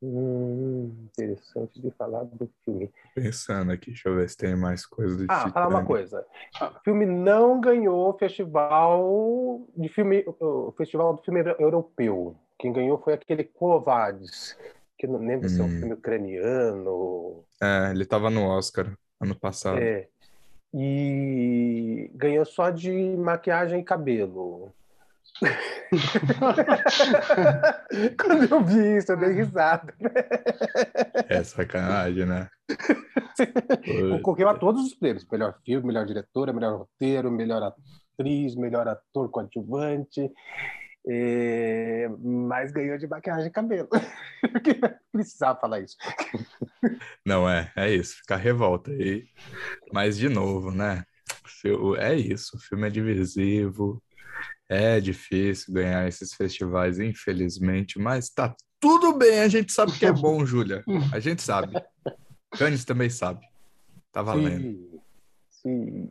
Hum, interessante de falar do filme. Pensando aqui, deixa eu ver se tem mais coisa do Ah, falar uma coisa. O filme não ganhou o festival de filme, o festival do filme europeu. Quem ganhou foi aquele Covades, que não lembro hum. se é um hum. filme ucraniano. É, ele estava no Oscar ano passado. É. E ganhou só de maquiagem e cabelo. Quando eu vi isso, eu dei risada. É sacanagem, né? Concorreu a todos os prêmios: melhor filme, melhor diretora, melhor roteiro, melhor atriz, melhor ator coadjuvante. É, mas ganhou de maquiagem e cabelo. Precisava falar isso. Não, é, é isso, fica revolta. E, mas, de novo, né? É isso, o filme é divisivo, é difícil ganhar esses festivais, infelizmente, mas tá tudo bem, a gente sabe que é bom, Júlia. A gente sabe. Cannes também sabe. Tá valendo. Sim. sim.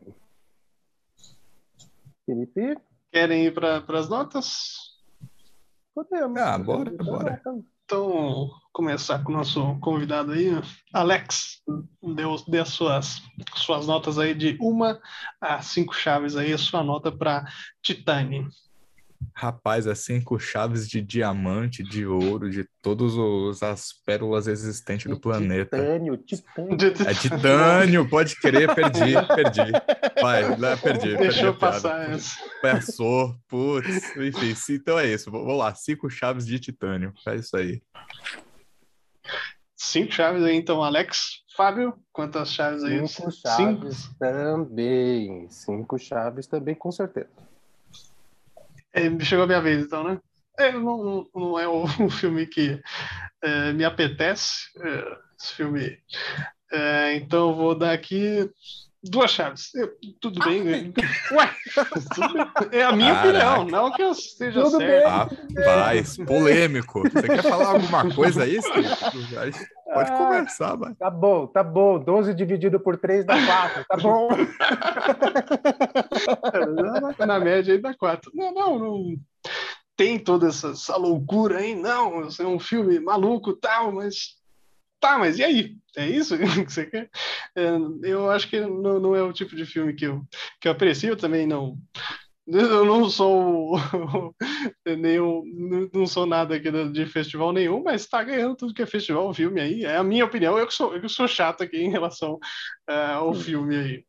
Felipe? Querem ir para as notas? Podemos. Ah, bora, bora. Então, começar com o nosso convidado aí, Alex, deu, dê as suas, suas notas aí de uma a cinco chaves aí, a sua nota para Titane. Rapaz, é cinco chaves de diamante, de ouro, de todas as pérolas existentes do planeta. Titânio, titânio. É titânio, pode crer, perdi, perdi. Vai, né, perdi. Deixa eu passar essa. Passou, putz, enfim, então é isso. Vamos lá, cinco chaves de titânio. É isso aí. Cinco chaves aí, então, Alex. Fábio, quantas chaves aí? Cinco chaves Cinco? também. Cinco chaves também, com certeza. É, chegou a minha vez, então, né? É, não, não, é um filme que é, me apetece é, esse filme. É, então vou dar aqui duas chaves. Eu, tudo bem. Ué, tudo bem. É a minha Caraca. opinião, não que eu esteja tudo certo. Bem, Rapaz, polêmico. Você quer falar alguma coisa aí, Pode ah, conversar, vai. Tá bom, tá bom. 12 dividido por 3 dá 4, tá bom. Na média aí dá 4. Não, não, não tem toda essa, essa loucura aí, não. É um filme maluco tal, mas tá, mas e aí? É isso que você quer? É, eu acho que não, não, é o tipo de filme que eu, que eu aprecio também, não. Eu não sou nenhum, não sou nada aqui de festival nenhum, mas está ganhando tudo que é festival, filme aí. É a minha opinião, eu que sou, eu que sou chato aqui em relação uh, ao filme aí.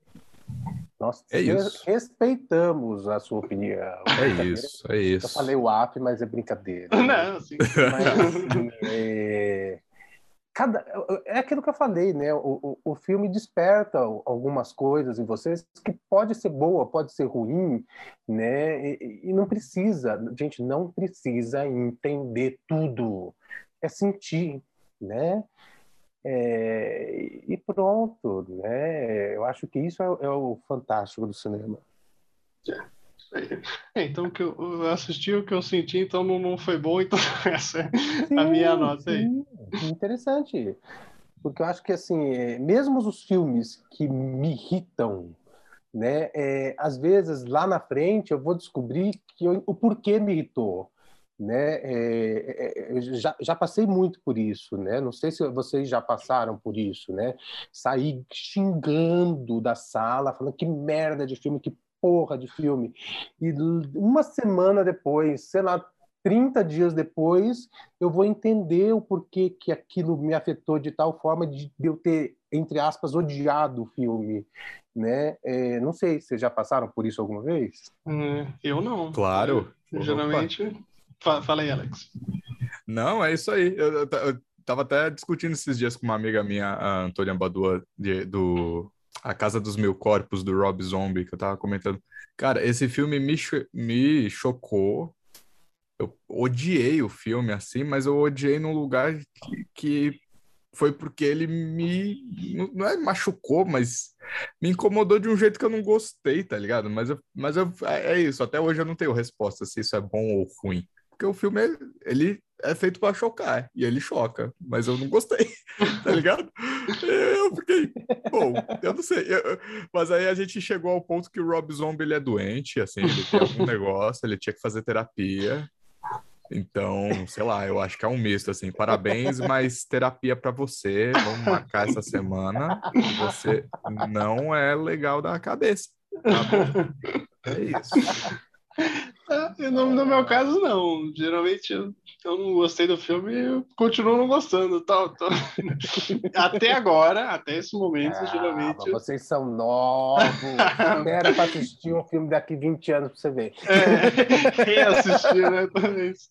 Nós é respeitamos a sua opinião. É isso, é isso. Eu falei o app, mas é brincadeira. Não, sim. Mas, assim, é cada é aquilo que eu falei, né? O, o, o, filme desperta algumas coisas em vocês que pode ser boa, pode ser ruim, né? E, e não precisa, gente, não precisa entender tudo, é sentir, né? É, e pronto, né? Eu acho que isso é, é o fantástico do cinema. É. É, então, que eu assisti o que eu senti, então não, não foi bom, então essa é sim, a minha nota aí. Sim. Interessante. Porque eu acho que, assim, é, mesmo os filmes que me irritam, né, é, às vezes lá na frente eu vou descobrir que eu, o porquê me irritou. Né? É, é, já, já passei muito por isso, né? Não sei se vocês já passaram por isso, né? Sair xingando da sala, falando que merda de filme, que porra de filme. E uma semana depois, sei lá, 30 dias depois, eu vou entender o porquê que aquilo me afetou de tal forma de eu ter, entre aspas, odiado o filme. Né? É, não sei, vocês já passaram por isso alguma vez? Hum, eu não. Claro. Eu, geralmente. Fala aí, Alex. Não, é isso aí. Eu, eu, eu tava até discutindo esses dias com uma amiga minha, a Antônia Badua, de, do a Casa dos Mil Corpos, do Rob Zombie, que eu tava comentando. Cara, esse filme me, cho me chocou. Eu odiei o filme, assim, mas eu odiei num lugar que, que foi porque ele me. Não é machucou, mas me incomodou de um jeito que eu não gostei, tá ligado? Mas, eu, mas eu, é, é isso, até hoje eu não tenho resposta se isso é bom ou ruim. Porque o filme, ele é feito para chocar, e ele choca, mas eu não gostei, tá ligado? Eu fiquei, bom, eu não sei, eu, mas aí a gente chegou ao ponto que o Rob Zombie ele é doente, assim, ele tem algum negócio, ele tinha que fazer terapia, então, sei lá, eu acho que é um misto, assim, parabéns, mas terapia para você, vamos marcar essa semana, você não é legal da cabeça, tá bom? É isso. É, no, no, meu caso, não. Geralmente eu, eu não gostei do filme e continuo não gostando. Tal. Até agora, até esse momento, ah, geralmente. Vocês são novos. Espera para assistir um filme daqui 20 anos para você ver. É, reassistir, né? Talvez.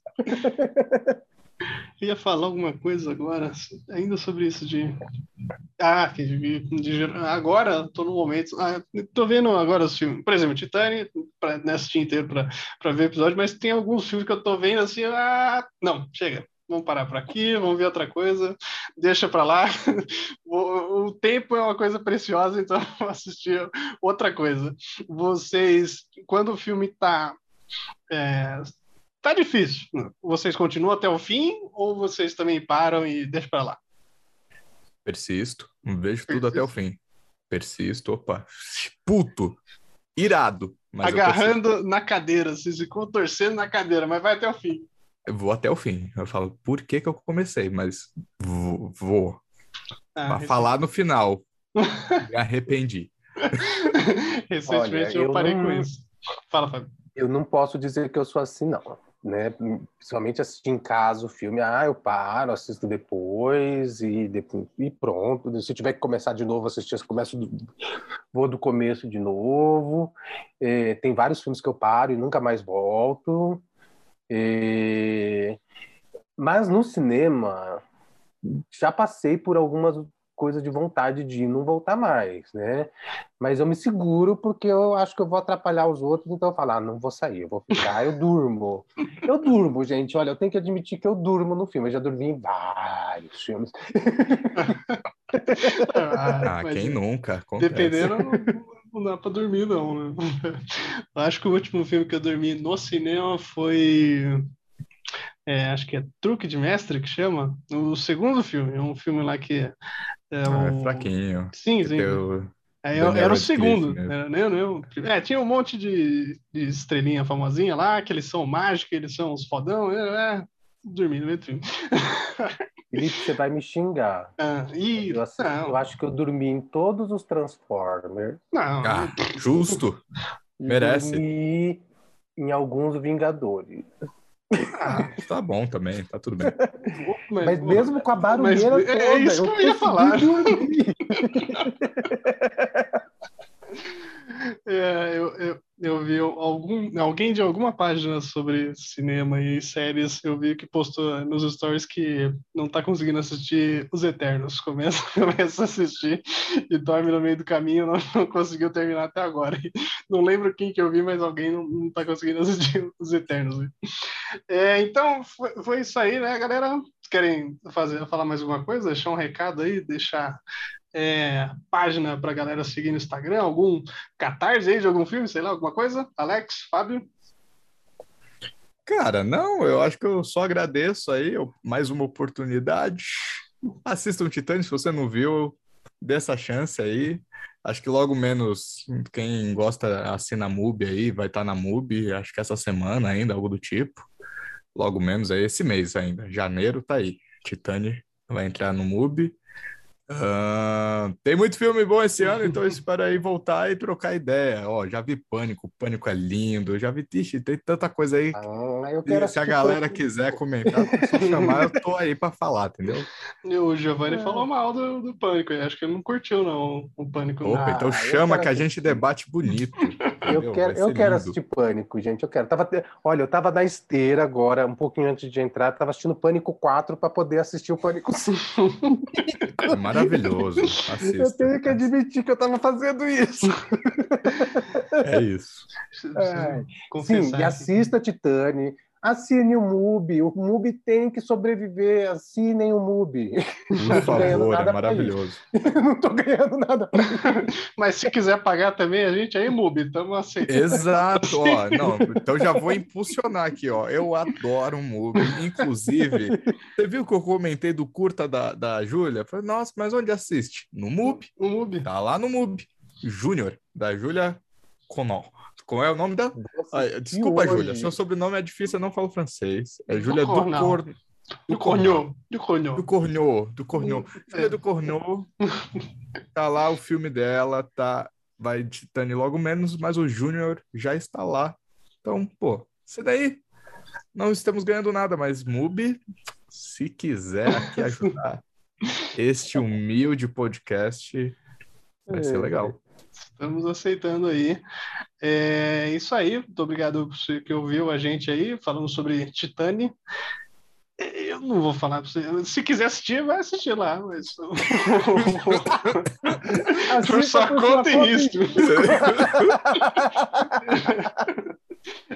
Eu ia falar alguma coisa agora, ainda sobre isso de. Ah, de, de, agora estou no momento. Ah, tô vendo agora os filmes. Por exemplo, Titanic, para né, assistir inteiro para ver episódio, mas tem alguns filmes que eu estou vendo assim. Ah, não, chega. Vamos parar por aqui, vamos ver outra coisa, deixa para lá. O, o, tempo é uma coisa preciosa, então vou assistir outra coisa. Vocês, quando o filme está é, Tá difícil. Vocês continuam até o fim ou vocês também param e deixam para lá? Persisto. Vejo tudo até o fim. Persisto. Opa. Puto. Irado. Agarrando na cadeira. Vocês ficam torcendo na cadeira, mas vai até o fim. Eu vou até o fim. Eu falo, por que que eu comecei? Mas vou. vou. Ah, pra falar no final. Me arrependi. Recentemente Olha, eu, eu parei não... com isso. Fala, Fábio. Eu não posso dizer que eu sou assim, não né? Principalmente assistir em casa o filme, ah, eu paro, assisto depois e, depois, e pronto. Se tiver que começar de novo, assistir, começo do, vou do começo de novo. É, tem vários filmes que eu paro e nunca mais volto. É, mas no cinema já passei por algumas coisa de vontade de não voltar mais, né? Mas eu me seguro porque eu acho que eu vou atrapalhar os outros, então eu falo, ah, não vou sair, eu vou ficar, eu durmo. Eu durmo, gente, olha, eu tenho que admitir que eu durmo no filme, eu já dormi em vários filmes. ah, ah quem nunca? Acontece. Dependendo, não dá pra dormir, não, né? Acho que o último filme que eu dormi no cinema foi. É, acho que é Truque de Mestre que chama. O segundo filme, é um filme lá que. É, ah, é fraquinho. Sim, sim. Teu... É, era o segundo. Era, nem, nem, é, tinha um monte de, de, estrelinha famosinha lá, que eles são mágicos, eles são os fodão. É, é dormi no meio do filme. Felipe, você vai me xingar. Ah, e... eu, assim, eu, acho que eu dormi em todos os Transformers. Não. Ah, justo. Merece. Dormi em alguns Vingadores. Ah, tá bom também, tá tudo bem. Mas, mas mesmo com a barulheira mas, toda, é isso que eu, eu ia falar. É, eu, eu, eu vi algum, alguém de alguma página sobre cinema e séries, eu vi que postou nos stories que não tá conseguindo assistir Os Eternos. Começa, começa a assistir e dorme no meio do caminho, não, não conseguiu terminar até agora. Não lembro quem que eu vi, mas alguém não, não tá conseguindo assistir Os Eternos. É, então, foi, foi isso aí, né, galera? Querem fazer, falar mais alguma coisa? Deixar um recado aí, deixar é, página para galera seguir no Instagram? Algum catarse aí de algum filme, sei lá, alguma coisa? Alex, Fábio? Cara, não, eu acho que eu só agradeço aí, mais uma oportunidade. Assista um Titã, se você não viu, dê essa chance aí. Acho que logo menos quem gosta assina a MUBI aí, vai estar tá na MUBI, acho que essa semana ainda, algo do tipo. Logo menos aí esse mês ainda. Janeiro tá aí. Titane vai entrar no MUBI. Uh, tem muito filme bom esse ano, então eu espero aí voltar e trocar ideia. Ó, já vi Pânico, Pânico é lindo, já vi Tixe, tem tanta coisa aí. Ah, se a galera quiser comentar, só chamar, eu tô aí para falar, entendeu? E o Giovanni é. falou mal do, do Pânico, acho que ele não curtiu não o Pânico. Opa, então ah, então chama que a gente debate bonito. Eu quero, eu quero assistir Pânico, gente, eu quero. Tava, olha, eu tava na esteira agora, um pouquinho antes de entrar, tava assistindo Pânico 4 para poder assistir o Pânico 5. Maravilhoso. Assista. Eu tenho que admitir que eu estava fazendo isso. É isso. É. Sim, e assista Titane, assine o MUBI. O MUBI tem que sobreviver. Assinem o MUBI. Por favor, é maravilhoso. não estou ganhando nada para Mas se quiser pagar também, a gente aí, MUBI, estamos aceitando. Exato. Ó, não, então já vou impulsionar aqui. Ó. Eu adoro o MUBI. Inclusive, você viu que eu comentei do curta da, da Júlia? Falei, nossa, mas onde assiste? No MUBI. No MUBI. Tá lá no MUBI. Júnior, da Júlia Conol. Qual é o nome da. Desculpa, Júlia. Seu sobrenome é difícil, eu não falo francês. É Júlia do Cor. Do Cornô. Do Cornô. Do Cornô. Do Cornô. Júlia do Cornô. Tá lá o filme dela, tá. Vai Titane logo menos, mas o Júnior já está lá. Então, pô, isso daí. Não estamos ganhando nada, mas Mubi, se quiser aqui ajudar este humilde podcast, vai ser é. legal. Estamos aceitando aí. É isso aí. Muito obrigado por você que ouviu a gente aí, falando sobre Titane. Eu não vou falar para você. Se quiser assistir, vai assistir lá. Mas... por sua conta e risco.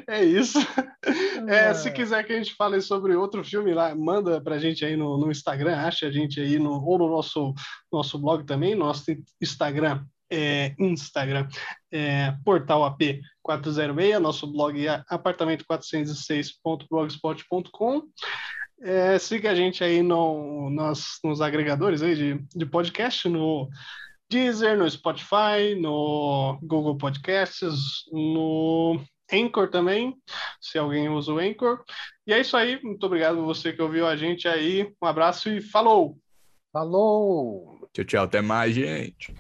É isso. É, se quiser que a gente fale sobre outro filme lá, manda pra gente aí no, no Instagram, acha a gente aí no, ou no nosso, nosso blog também, nosso Instagram é, Instagram, é, portal AP 406, nosso blog é apartamento406.blogspot.com. É, siga a gente aí no, nos, nos agregadores aí de, de podcast, no Deezer, no Spotify, no Google Podcasts, no Anchor também, se alguém usa o Anchor. E é isso aí, muito obrigado você que ouviu a gente aí. Um abraço e falou! Falou! Tchau, tchau, até mais, gente.